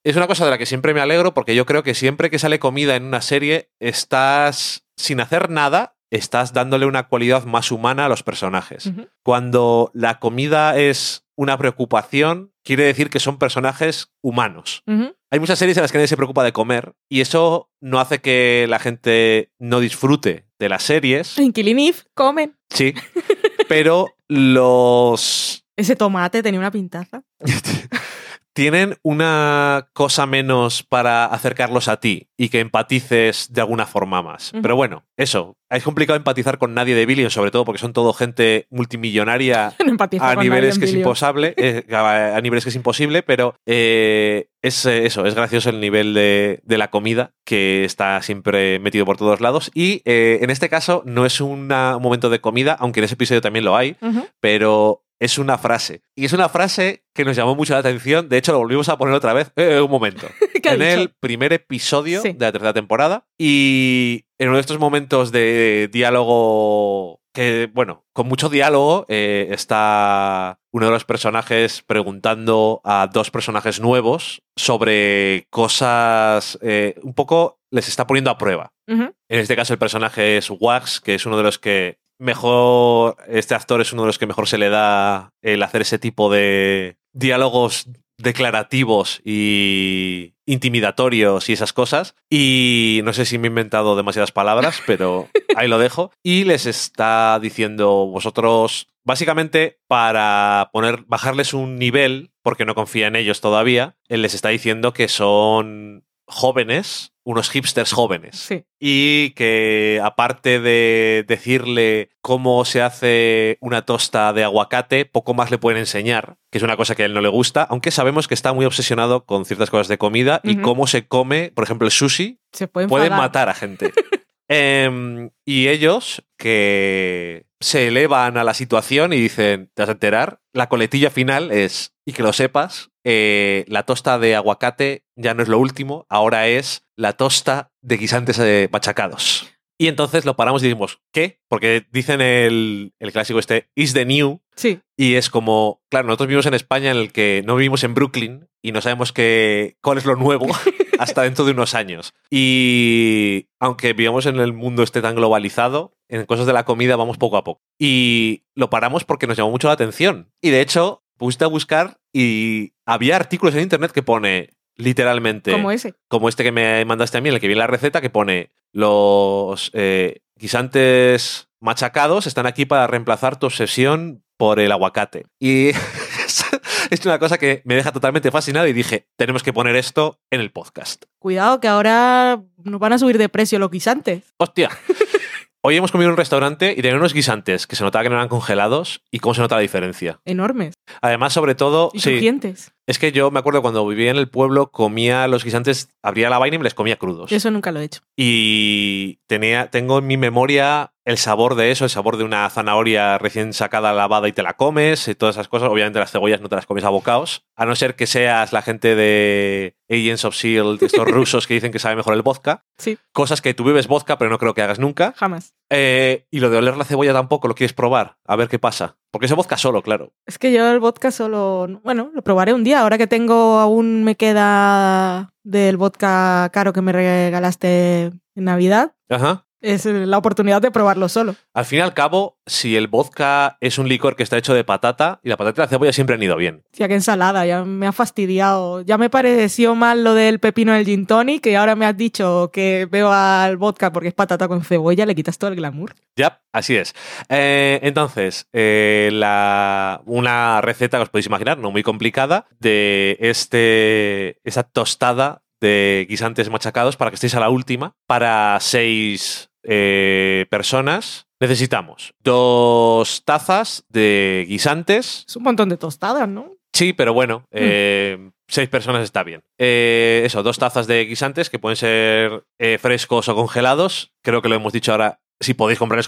Es una cosa de la que siempre me alegro porque yo creo que siempre que sale comida en una serie estás sin hacer nada. Estás dándole una cualidad más humana a los personajes. Cuando la comida es una preocupación, quiere decir que son personajes humanos. Hay muchas series en las que nadie se preocupa de comer y eso no hace que la gente no disfrute de las series, En Killing Eve comen. sí, *laughs* pero los Ese tomate tenía una pintaza. *laughs* tienen una cosa menos para acercarlos a ti y que empatices de alguna forma más. Pero bueno, eso, es complicado empatizar con nadie de Billion, sobre todo porque son todo gente multimillonaria *laughs* No a niveles que es imposible, *laughs* eh, a niveles que es imposible, pero eh, es eh, eso, es gracioso el nivel de, de la comida que está siempre metido por todos lados y eh, en este caso no es una- un momento de comida, aunque en ese episodio también lo hay, pero es una frase. Y es una frase que nos llamó mucho la atención, de hecho lo volvimos a poner otra vez, Eh, un momento, *laughs* ¿Qué ha en el primer episodio Sí. de la tercera temporada. Y en uno de estos momentos de diálogo que, bueno, con mucho diálogo, eh, está uno de los personajes preguntando a dos personajes nuevos sobre cosas eh, un poco les está poniendo a prueba. En este caso el personaje es Wax, que es uno de los que mejor, este actor es uno de los que mejor se le da el hacer ese tipo de diálogos declarativos y intimidatorios y esas cosas. Y no sé si me he inventado demasiadas palabras, *laughs* pero ahí lo dejo. Y les está diciendo vosotros, básicamente para poner, bajarles un nivel, porque no confía en ellos todavía, él les está diciendo que son jóvenes, unos hipsters jóvenes. Sí. Y que aparte de decirle cómo se hace una tosta de aguacate, poco más le pueden enseñar, que es una cosa que a él no le gusta, aunque sabemos que está muy obsesionado con ciertas cosas de comida y cómo se come, por ejemplo, el sushi, Se pueden pueden matar a gente. *laughs* Em, y ellos que se elevan a la situación y dicen, te vas a enterar, la coletilla final es, y que lo sepas, eh, la tosta de aguacate ya no es lo último, ahora es la tosta de guisantes eh, machacados. Y entonces lo paramos y decimos, ¿qué? Porque dicen el, el clásico este, is the new, Sí. y es como, claro, nosotros vivimos en España en el que no vivimos en Brooklyn y no sabemos qué, cuál es lo nuevo *laughs* hasta dentro de unos años. Y aunque vivamos en el mundo este tan globalizado, en cosas de la comida vamos poco a poco. Y lo paramos porque nos llamó mucho la atención. Y de hecho, puse a buscar y había artículos en internet que pone literalmente Como ese. como este que me mandaste a mí, en el que viene la receta, que pone los eh, guisantes machacados están aquí para reemplazar tu obsesión por el aguacate. Y *laughs* es una cosa que me deja totalmente fascinado y dije, tenemos que poner esto en el podcast. Cuidado que ahora nos van a subir de precio los guisantes. Hostia. *laughs* Hoy hemos comido en un restaurante y tenían unos guisantes que se notaba que no eran congelados y cómo se nota la diferencia. Enormes. Además, sobre todo, Y sí, es que yo me acuerdo cuando vivía en el pueblo, comía los guisantes, abría la vaina y me les comía crudos. Eso nunca lo he hecho. y tenía, tengo en mi memoria el sabor de eso, el sabor de una zanahoria recién sacada, lavada y te la comes, y todas esas cosas. Obviamente las cebollas no te las comes a bocaos, a no ser que seas la gente de Agents of S.H.I.E.L.D., estos *laughs* rusos que dicen que sabe mejor el vodka. Sí, Cosas que tú bebes vodka, pero no creo que hagas nunca. jamás. Eh, y lo de oler la cebolla tampoco lo quieres probar, a ver qué pasa. Porque ese vodka solo, claro. Es que yo el vodka solo. Bueno, lo probaré un día. Ahora que tengo, aún me queda del vodka caro que me regalaste en Navidad. Ajá. Es la oportunidad de probarlo solo. Al fin y al cabo, si el vodka es un licor que está hecho de patata, y la patata y la cebolla siempre han ido bien. Tía, qué ensalada, ya me ha fastidiado. Ya me pareció mal lo del pepino del gin tonic, que ahora me has dicho que veo al vodka porque es patata con cebolla, le quitas todo el glamour. Ya, así es. Eh, entonces, eh, la, una receta que os podéis imaginar, no muy complicada, de este, esa tostada de guisantes machacados para que estéis a la última. Para seis eh, personas necesitamos dos tazas de guisantes. Es un montón de tostadas, ¿no? Sí, pero bueno, eh, seis personas está bien. Eh, eso, dos tazas de guisantes que pueden ser frescos o congelados. Creo que lo hemos dicho ahora. Si podéis comprarlos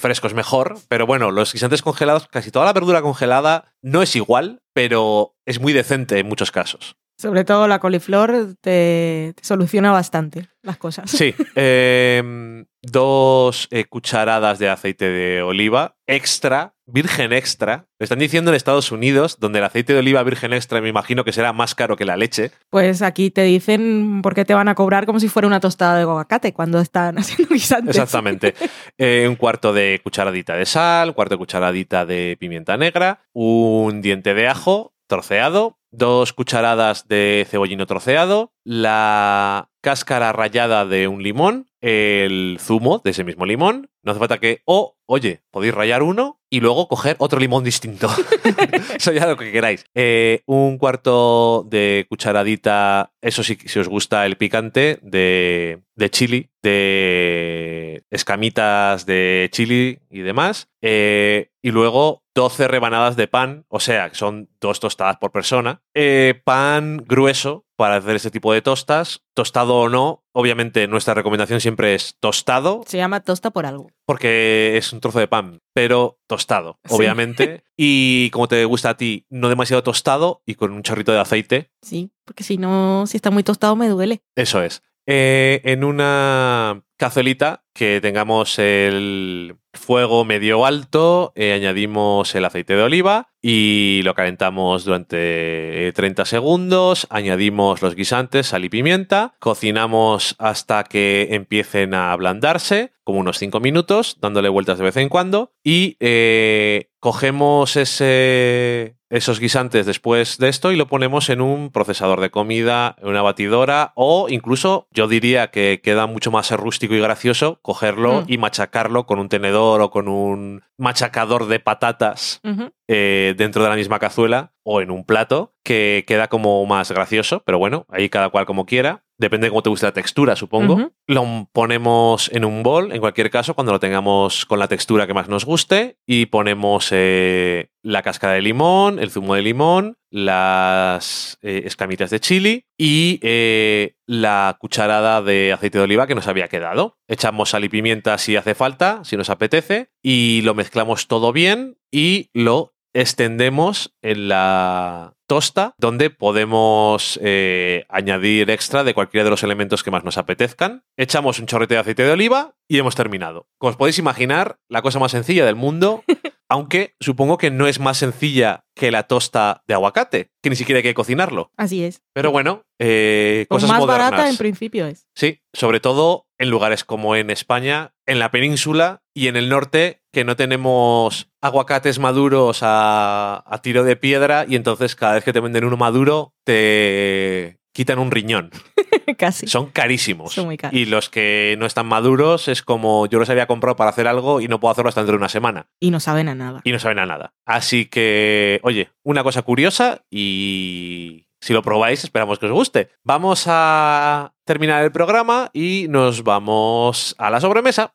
frescos, mejor. Pero bueno, los guisantes congelados, casi toda la verdura congelada no es igual, pero es muy decente en muchos casos. Sobre todo la coliflor te, te soluciona bastante las cosas. Sí, em, dos eh, cucharadas de aceite de oliva extra, virgen extra. Lo están diciendo en Estados Unidos, donde el aceite de oliva virgen extra me imagino que será más caro que la leche. Pues aquí te dicen por qué te van a cobrar como si fuera una tostada de aguacate cuando están *laughs* haciendo guisantes. Exactamente. Eh, un cuarto de cucharadita de sal, un cuarto de cucharadita de pimienta negra, un diente de ajo troceado, dos cucharadas de cebollino troceado, la cáscara rallada de un limón, el zumo de ese mismo limón. No hace falta que, o, oye, podéis rallar uno y luego coger otro limón distinto. *laughs* Eso ya lo que queráis. Eh, un cuarto de cucharadita, eso sí, si os gusta el picante, de, de chili, de escamitas de chili y demás. Eh, y luego 12 rebanadas de pan, o sea, que son dos tostadas por persona. Eh, pan grueso para hacer este tipo de tostas, tostado o no. Obviamente nuestra recomendación siempre es tostado, Se llama tosta por algo. porque es un trozo de pan, pero tostado, Sí. obviamente. *laughs* y como te gusta a ti, no demasiado tostado y con un chorrito de aceite. Sí, porque si no, si está muy tostado me duele. Eso es. Eh, en una cazuelita que tengamos el fuego medio alto, eh, añadimos el aceite de oliva y lo calentamos durante eh, 30 segundos, añadimos los guisantes, sal y pimienta, cocinamos hasta que empiecen a ablandarse, como unos 5 minutos, dándole vueltas de vez en cuando y eh, cogemos ese, esos guisantes después de esto y lo ponemos en un procesador de comida, en una batidora o incluso yo diría que queda mucho más rústico y gracioso cogerlo Mm. y machacarlo con un tenedor o con un machacador de patatas eh, dentro de la misma cazuela o en un plato que queda como más gracioso, pero bueno, ahí cada cual como quiera. Depende de cómo te guste la textura, supongo. Lo ponemos en un bol, en cualquier caso, cuando lo tengamos con la textura que más nos guste. Y ponemos eh, la cáscara de limón, el zumo de limón, las eh, escamitas de chili y eh, la cucharada de aceite de oliva que nos había quedado. Echamos sal y pimienta si hace falta, si nos apetece, y lo mezclamos todo bien y lo extendemos en la tosta donde podemos eh, añadir extra de cualquiera de los elementos que más nos apetezcan. Echamos un chorrete de aceite de oliva y hemos terminado. Como os podéis imaginar, la cosa más sencilla del mundo, *laughs* aunque supongo que no es más sencilla que la tosta de aguacate, que ni siquiera hay que cocinarlo. Así es. Pero bueno, eh, Pues cosas más modernas. barata en principio es. Sí, sobre todo en lugares como en España, en la península y en el norte, que no tenemos aguacates maduros a, a tiro de piedra y entonces cada vez que te venden uno maduro te quitan un riñón. *laughs* Casi. Son carísimos. Son muy caros. Y los que no están maduros es como yo los había comprado para hacer algo y no puedo hacerlo hasta dentro de una semana. Y no saben a nada. Y no saben a nada. Así que, oye, una cosa curiosa y si lo probáis esperamos que os guste. Vamos a terminar el programa y nos vamos a la sobremesa.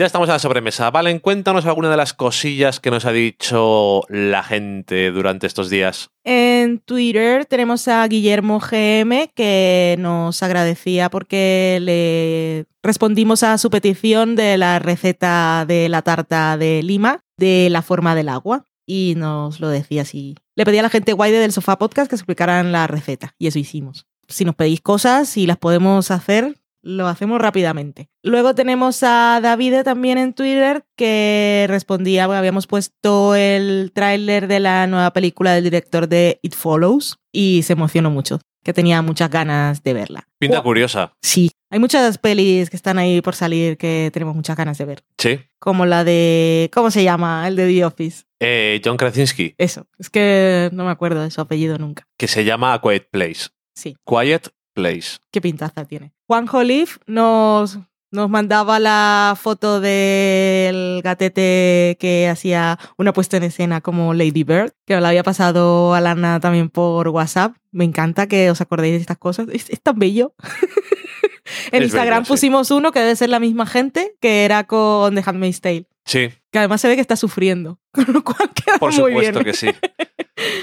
Ya estamos en la sobremesa. Valen, cuéntanos alguna de las cosillas que nos ha dicho la gente durante estos días. En Twitter tenemos a Guillermo GM que nos agradecía porque le respondimos a su petición de la receta de la tarta de Lima. de la forma del agua y nos lo decía así. Le pedí a la gente guay de del Sofá Podcast que explicaran la receta y eso hicimos. Si nos pedís cosas y las podemos hacer, lo hacemos rápidamente. Luego tenemos a David también en Twitter que respondía, habíamos puesto el tráiler de la nueva película del director de It Follows y se emocionó mucho, que tenía muchas ganas de verla. Pinta Wow. curiosa. Sí, hay muchas pelis que están ahí por salir que tenemos muchas ganas de ver, Sí. como la de, ¿cómo se llama? El de The Office. Eh, John Krasinski, Eso, es que no me acuerdo de su apellido nunca. que se llama A Quiet Place. Sí. Quiet Place. qué pintaza tiene. Juan Jolif nos, nos mandaba la foto del gatete que hacía una puesta en escena como Lady Bird, que me la había pasado a Lana también por WhatsApp. Me encanta que os acordéis de estas cosas. Es, es tan bello. *laughs* en Es Instagram bello, sí. pusimos uno que debe ser la misma gente que era con The Handmaid's Tale. Sí, Que además se ve que está sufriendo, *laughs* con lo cual queda por muy bien. supuesto que sí. *laughs*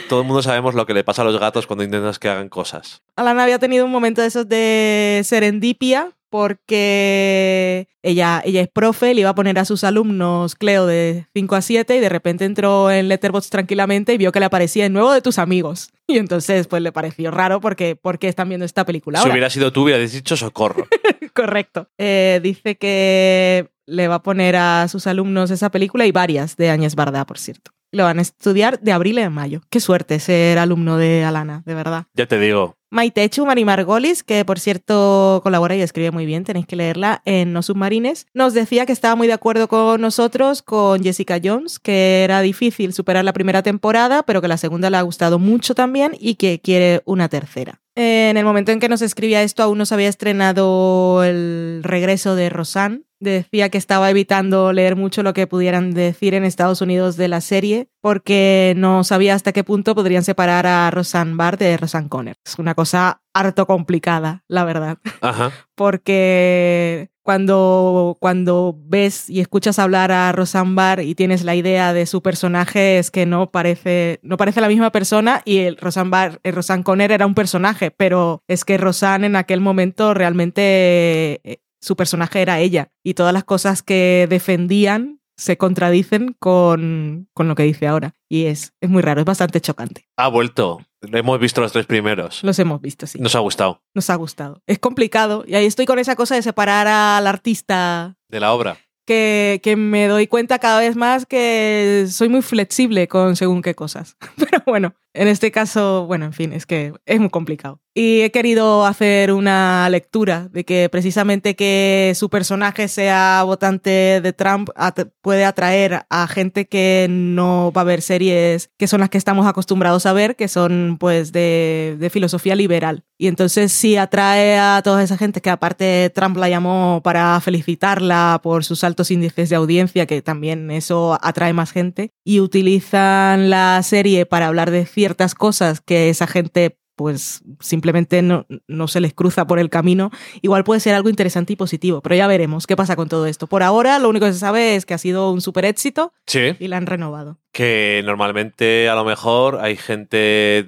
Todo el mundo sabemos lo que le pasa a los gatos cuando intentas que hagan cosas. Alana había tenido un momento de esos de serendipia porque ella, ella es profe, le iba a poner a sus alumnos Cleo de 5 a 7 y de repente entró en Letterboxd tranquilamente y vio que le aparecía el nuevo de tus amigos. Y entonces pues le pareció raro porque, porque están viendo esta película Si ahora. hubiera sido tú, hubieras dicho socorro. *laughs* Correcto. Eh, dice que le va a poner a sus alumnos esa película y varias de Áñez Bardá, por cierto. Lo van a estudiar de abril a mayo. Qué suerte ser alumno de Alana, de verdad. Ya te digo. Maite Chumari Margolis, que por cierto colabora y escribe muy bien, tenéis que leerla en No Submarines, nos decía que estaba muy de acuerdo con nosotros, con Jessica Jones, que era difícil superar la primera temporada, pero que la segunda le ha gustado mucho también y que quiere una tercera. En el momento en que nos escribía esto, aún no se había estrenado el regreso de Rosanne. Decía que estaba evitando leer mucho lo que pudieran decir en Estados Unidos de la serie, porque no sabía hasta qué punto podrían separar a Rosanne Barr de Rosanne Conner. Es una cosa harto complicada, la verdad Ajá. *laughs* porque cuando, cuando ves y escuchas hablar a Roseanne Barr y tienes la idea de su personaje es que no parece, no parece la misma persona y el Roseanne Barr, el Roseanne Conner era un personaje, pero es que Roseanne en aquel momento realmente eh, su personaje era ella y todas las cosas que defendían se contradicen con, con lo que dice ahora. Y es, es muy raro, es bastante chocante. Ha vuelto. Hemos visto los tres primeros. Los hemos visto, sí. Nos ha gustado. Nos ha gustado. Es complicado. Y ahí estoy con esa cosa de separar al artista De la obra. que, que me doy cuenta cada vez más que soy muy flexible con según qué cosas. *laughs* Pero bueno, en este caso, bueno, en fin, es que es muy complicado. Y he querido hacer una lectura de que precisamente que su personaje sea votante de Trump at- puede atraer a gente que no va a ver series que son las que estamos acostumbrados a ver, que son pues de, de filosofía liberal. Y entonces sí atrae a toda esa gente que aparte Trump la llamó para felicitarla por sus altos índices de audiencia, que también eso atrae más gente, y utilizan la serie para hablar de ciertas cosas que esa gente pues simplemente no, no se les cruza por el camino, igual puede ser algo interesante y positivo, pero ya veremos qué pasa con todo esto. Por ahora lo único que se sabe es que ha sido un super éxito Sí. y la han renovado. Que normalmente a lo mejor hay gente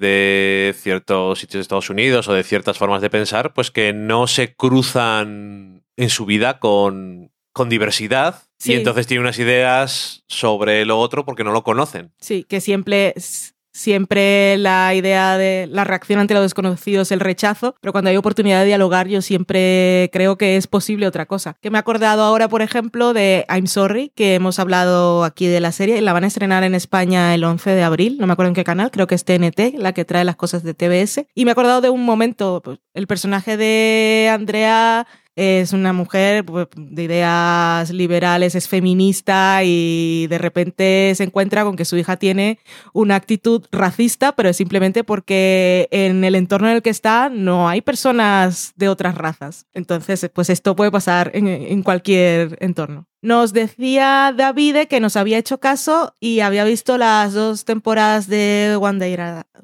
de ciertos sitios de Estados Unidos o de ciertas formas de pensar, pues que no se cruzan en su vida con, con diversidad Sí. y entonces tienen unas ideas sobre lo otro porque no lo conocen. Sí, que siempre, siempre la idea de la reacción ante lo desconocido es el rechazo, pero cuando hay oportunidad de dialogar yo siempre creo que es posible otra cosa. Que me he acordado ahora, por ejemplo, de I'm Sorry, que hemos hablado aquí de la serie, la van a estrenar en España el 11 de abril, no me acuerdo en qué canal, creo que es TNT, la que trae las cosas de TBS, y me he acordado de un momento, pues, el personaje de Andrea es una mujer pues, de ideas liberales, es feminista y de repente se encuentra con que su hija tiene una actitud racista, pero es simplemente porque en el entorno en el que está no hay personas de otras razas. Entonces, pues esto puede pasar en, cualquier entorno. Nos decía Davide que nos había hecho caso y había visto las dos temporadas de One Day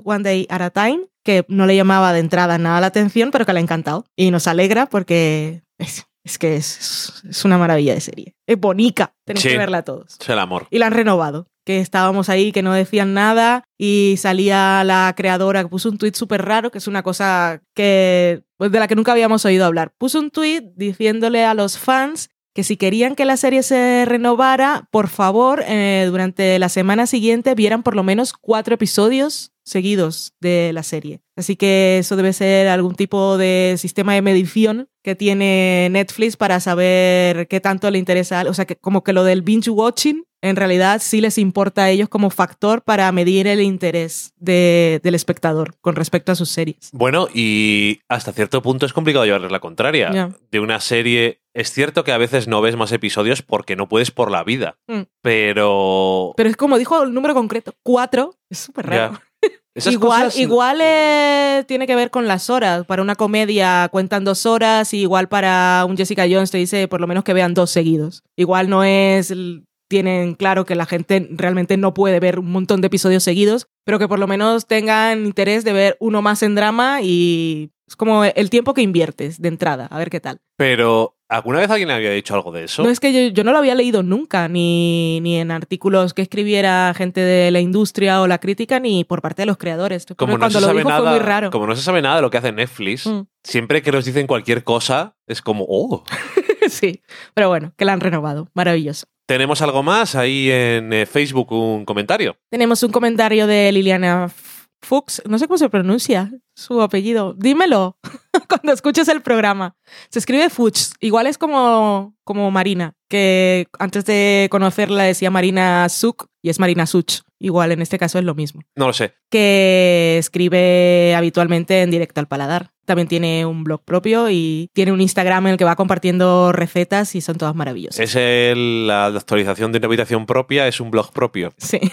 One Day at a Time, que no le llamaba de entrada nada la atención, pero que le ha encantado. Y nos alegra porque es, es que es, es una maravilla de serie. Es bonita, tenemos Sí. que verla todos. Es el amor. Y la han renovado, que estábamos ahí, que no decían nada y salía la creadora que puso un tuit súper raro, que es una cosa que pues, de la que nunca habíamos oído hablar. Puso un tuit diciéndole a los fans que si querían que la serie se renovara, por favor, eh, durante la semana siguiente vieran por lo menos cuatro episodios seguidos de la serie. Así que eso debe ser algún tipo de sistema de medición que tiene Netflix para saber qué tanto le interesa. O sea, que como que lo del binge watching en realidad sí les importa a ellos como factor para medir el interés de- del espectador con respecto a sus series. Bueno, y hasta cierto punto es complicado llevarles la contraria. De una serie, es cierto que a veces no ves más episodios porque no puedes por la vida, Mm. pero... Pero es como dijo el número concreto, cuatro, es súper raro. Esas igual cosas- igual eh, tiene que ver con las horas. Para una comedia cuentan dos horas, y igual para un Jessica Jones te dice por lo menos que vean dos seguidos. Igual no es. Tienen claro que la gente realmente no puede ver un montón de episodios seguidos, pero que por lo menos tengan interés de ver uno más en drama y es como el tiempo que inviertes de entrada, a ver qué tal. Pero, ¿alguna vez alguien había dicho algo de eso? No es que yo, yo no lo había leído nunca, ni, ni en artículos que escribiera gente de la industria o la crítica, ni por parte de los creadores. Como no cuando se lo sabe dijo nada, fue muy raro. como no se sabe nada de lo que hace Netflix, Mm. siempre que nos dicen cualquier cosa es como, oh, *laughs* sí, pero bueno, que la han renovado. Maravilloso. tenemos algo más ahí en eh, Facebook, un comentario. Tenemos un comentario de Liliana Fuchs. No sé cómo se pronuncia su apellido. Dímelo *laughs* cuando escuches el programa. Se escribe Fuchs. Igual es como, como Marina, que antes de conocerla decía Marina Suk y es Marina Such. Igual en este caso es lo mismo. No lo sé. que escribe habitualmente en directo al paladar. También tiene un blog propio y tiene un Instagram en el que va compartiendo recetas y son todas maravillosas. Es el- la actualización de una habitación propia, es un blog propio. Sí. *laughs*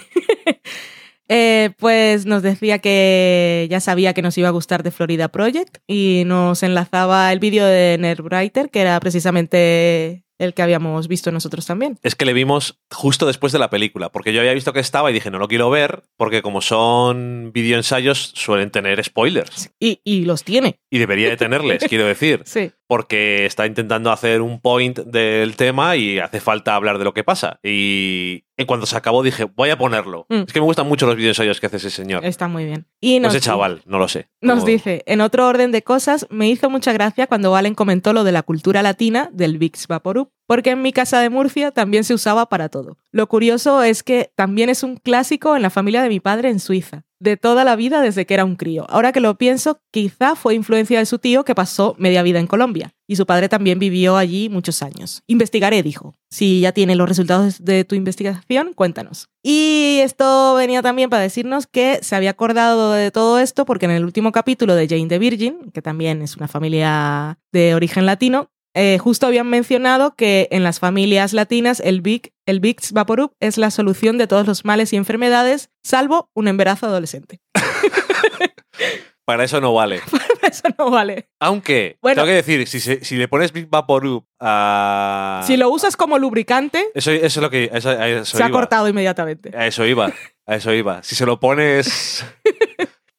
Eh, pues nos decía que ya sabía que nos iba a gustar de Florida Project y nos enlazaba el vídeo de Nerdwriter, que era precisamente el que habíamos visto nosotros también. Es que le vimos justo después de la película, porque yo había visto que estaba y dije, no lo quiero ver, porque como son videoensayos suelen tener spoilers. Y, y los tiene. Y debería de tenerles, *laughs* quiero decir. Sí. Porque está intentando hacer un point del tema y hace falta hablar de lo que pasa. Y en cuanto se acabó dije, voy a ponerlo. Mm. Es que me gustan mucho los videoensayos que hace ese señor. Está muy bien. Y No ese chaval, no lo sé. Nos dice, en otro orden de cosas, me hizo mucha gracia cuando Valen comentó lo de la cultura latina del Vicks Vaporub, porque en mi casa de Murcia también se usaba para todo. Lo curioso es que también es un clásico en la familia de mi padre en Suiza, de toda la vida desde que era un crío. Ahora que lo pienso, quizá fue influencia de su tío que pasó media vida en Colombia, y su padre también vivió allí muchos años. Investigaré, dijo. Si ya tiene los resultados de tu investigación, cuéntanos. Y esto venía también para decirnos que se había acordado de todo esto porque en el último capítulo de Jane the Virgin, que también es una familia de origen latino, eh, justo habían mencionado que en las familias latinas el Vic, el Vicks Vaporub es la solución de todos los males y enfermedades, salvo un embarazo adolescente. *laughs* Para eso no vale. *laughs* Eso no vale. Aunque, Bueno. tengo que decir, si, se- si le pones Big Vaporub a... Si lo usas como lubricante, Eso, eso es lo que... Eso, se ha cortado inmediatamente. A eso iba. A eso iba. Si se lo pones... *laughs*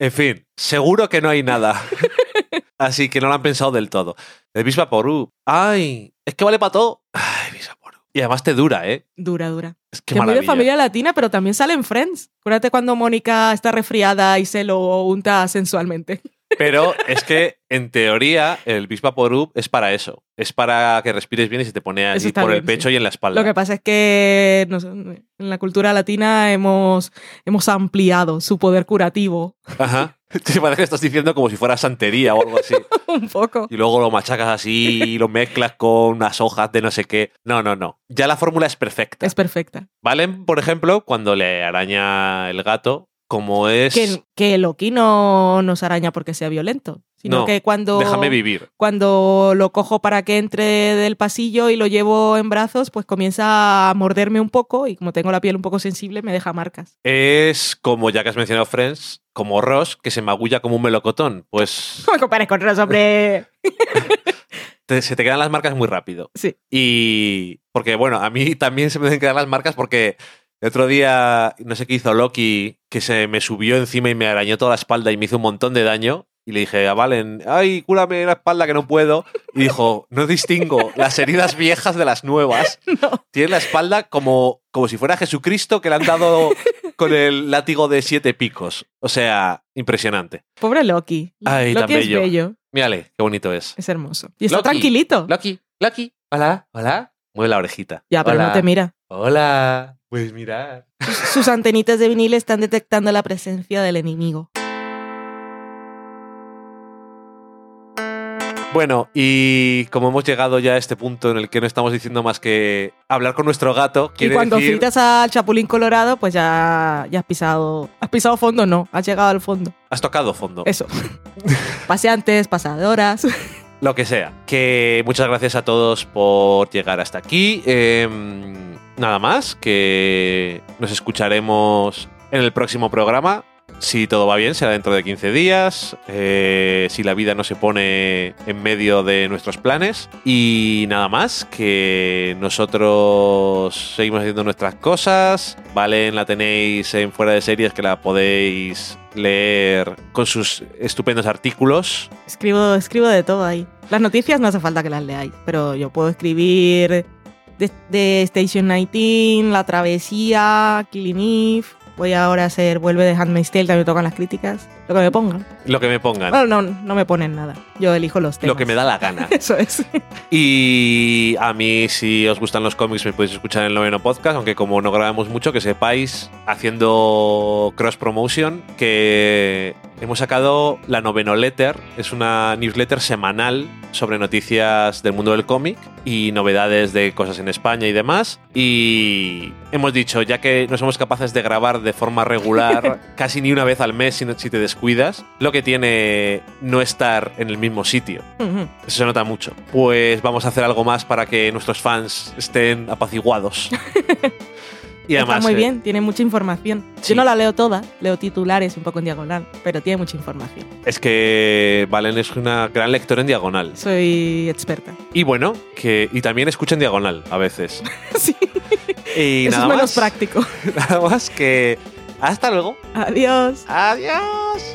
En fin, seguro que no hay nada. Así que no lo han pensado del todo. El Big Vaporub. Ay, es que vale para todo. Ay, Big Vaporub. Y además te dura, ¿eh? Dura, dura. Es que Que muy de familia latina, pero también sale en Friends. Acuérdate cuando Mónica está resfriada y se lo unta sensualmente. *laughs* Pero es que, en teoría, el Big Vaporub es para eso. Es para que respires bien y se te pone está por el pecho sí. y en la espalda. Lo que pasa es que no sé, en la cultura latina hemos, hemos ampliado su poder curativo Ajá. *laughs* *laughs* Te parece que estás diciendo como si fuera santería o algo así. *laughs* un poco. Y luego lo machacas así y lo mezclas con unas hojas de no sé qué. No, no, no. Ya la fórmula es perfecta. Es perfecta. Valen, por ejemplo, cuando le araña el gato, como es... Que, que Loki no nos araña porque sea violento, sino No, que cuando, Déjame vivir. cuando lo cojo para que entre del pasillo y lo llevo en brazos, pues comienza a morderme un poco y como tengo la piel un poco sensible, me deja marcas. Es como, ya que has mencionado Friends, como Ross, que se magulla como un melocotón. Pues *laughs* No me compares con Ross, hombre. *laughs* te- se te quedan las marcas muy rápido. Sí. Y porque, bueno, a mí también se me deben quedar las marcas porque el otro día, no sé qué hizo Loki, que se me subió encima y me arañó toda la espalda y me hizo un montón de daño. Y le dije a Valen, ay, cúrame la espalda que no puedo. Y dijo, no distingo las heridas viejas de las nuevas. *laughs* No. Tiene la espalda como, como si fuera Jesucristo que le han dado con el látigo de siete picos. O sea, impresionante. Pobre Loki. Ay, tan Loki es bello. bello. Mírale, qué bonito es. Es hermoso. Y está Loki. tranquilito. Loki, Loki, hola, hola. Mueve la orejita. Ya, pero Hola. no te mira. Hola. Pues mirar. Sus antenitas de vinil están detectando la presencia del enemigo. Bueno, y como hemos llegado ya a este punto en el que no estamos diciendo más que hablar con nuestro gato, Y quiere cuando decir... citas al Chapulín Colorado, pues ya, ya has pisado. Has pisado fondo, no. Has llegado al fondo. Has tocado fondo. Eso. *laughs* Paseantes, pasadoras. Lo que sea. Que muchas gracias a todos por llegar hasta aquí. Em, nada más, que nos escucharemos en el próximo programa. Si todo va bien, será dentro de 15 días. eh, si la vida no se pone en medio de nuestros planes. Y nada más, que nosotros seguimos haciendo nuestras cosas. Valen la tenéis en fuera de series que la podéis leer con sus estupendos artículos. Escribo, escribo de todo ahí. Las noticias no hace falta que las leáis, pero yo puedo escribir de, Station 19, La Travesía, Killing Eve. Voy ahora a hacer Vuelve de Handmaid's Tale, también tocan las críticas. Lo que me pongan. Lo que me pongan. Bueno, no, no me ponen nada. Yo elijo los temas. lo que me da la gana. *laughs* Eso es. Y a mí, si os gustan los cómics, me podéis escuchar en el noveno podcast, aunque como no grabamos mucho, que sepáis, haciendo cross promotion, que hemos sacado la noveno letter. Es una newsletter semanal sobre noticias del mundo del cómic y novedades de cosas en España y demás. Y hemos dicho, ya que no somos capaces de grabar de forma regular *laughs* casi ni una vez al mes si, te descuidas, lo que tiene no estar en el mismo sitio. Eso se nota mucho. Pues vamos a hacer algo más para que nuestros fans estén apaciguados. *laughs* y además. Está muy eh, bien, tiene mucha información. sí. Yo no la leo toda, leo titulares un poco en diagonal, pero tiene mucha información. Es que Valen es una gran lectora en diagonal. Soy experta. Y bueno, que. Y también escucha en diagonal a veces. *laughs* sí, Y eso nada es menos más. práctico. *laughs* Nada más que. Hasta luego. Adiós. Adiós.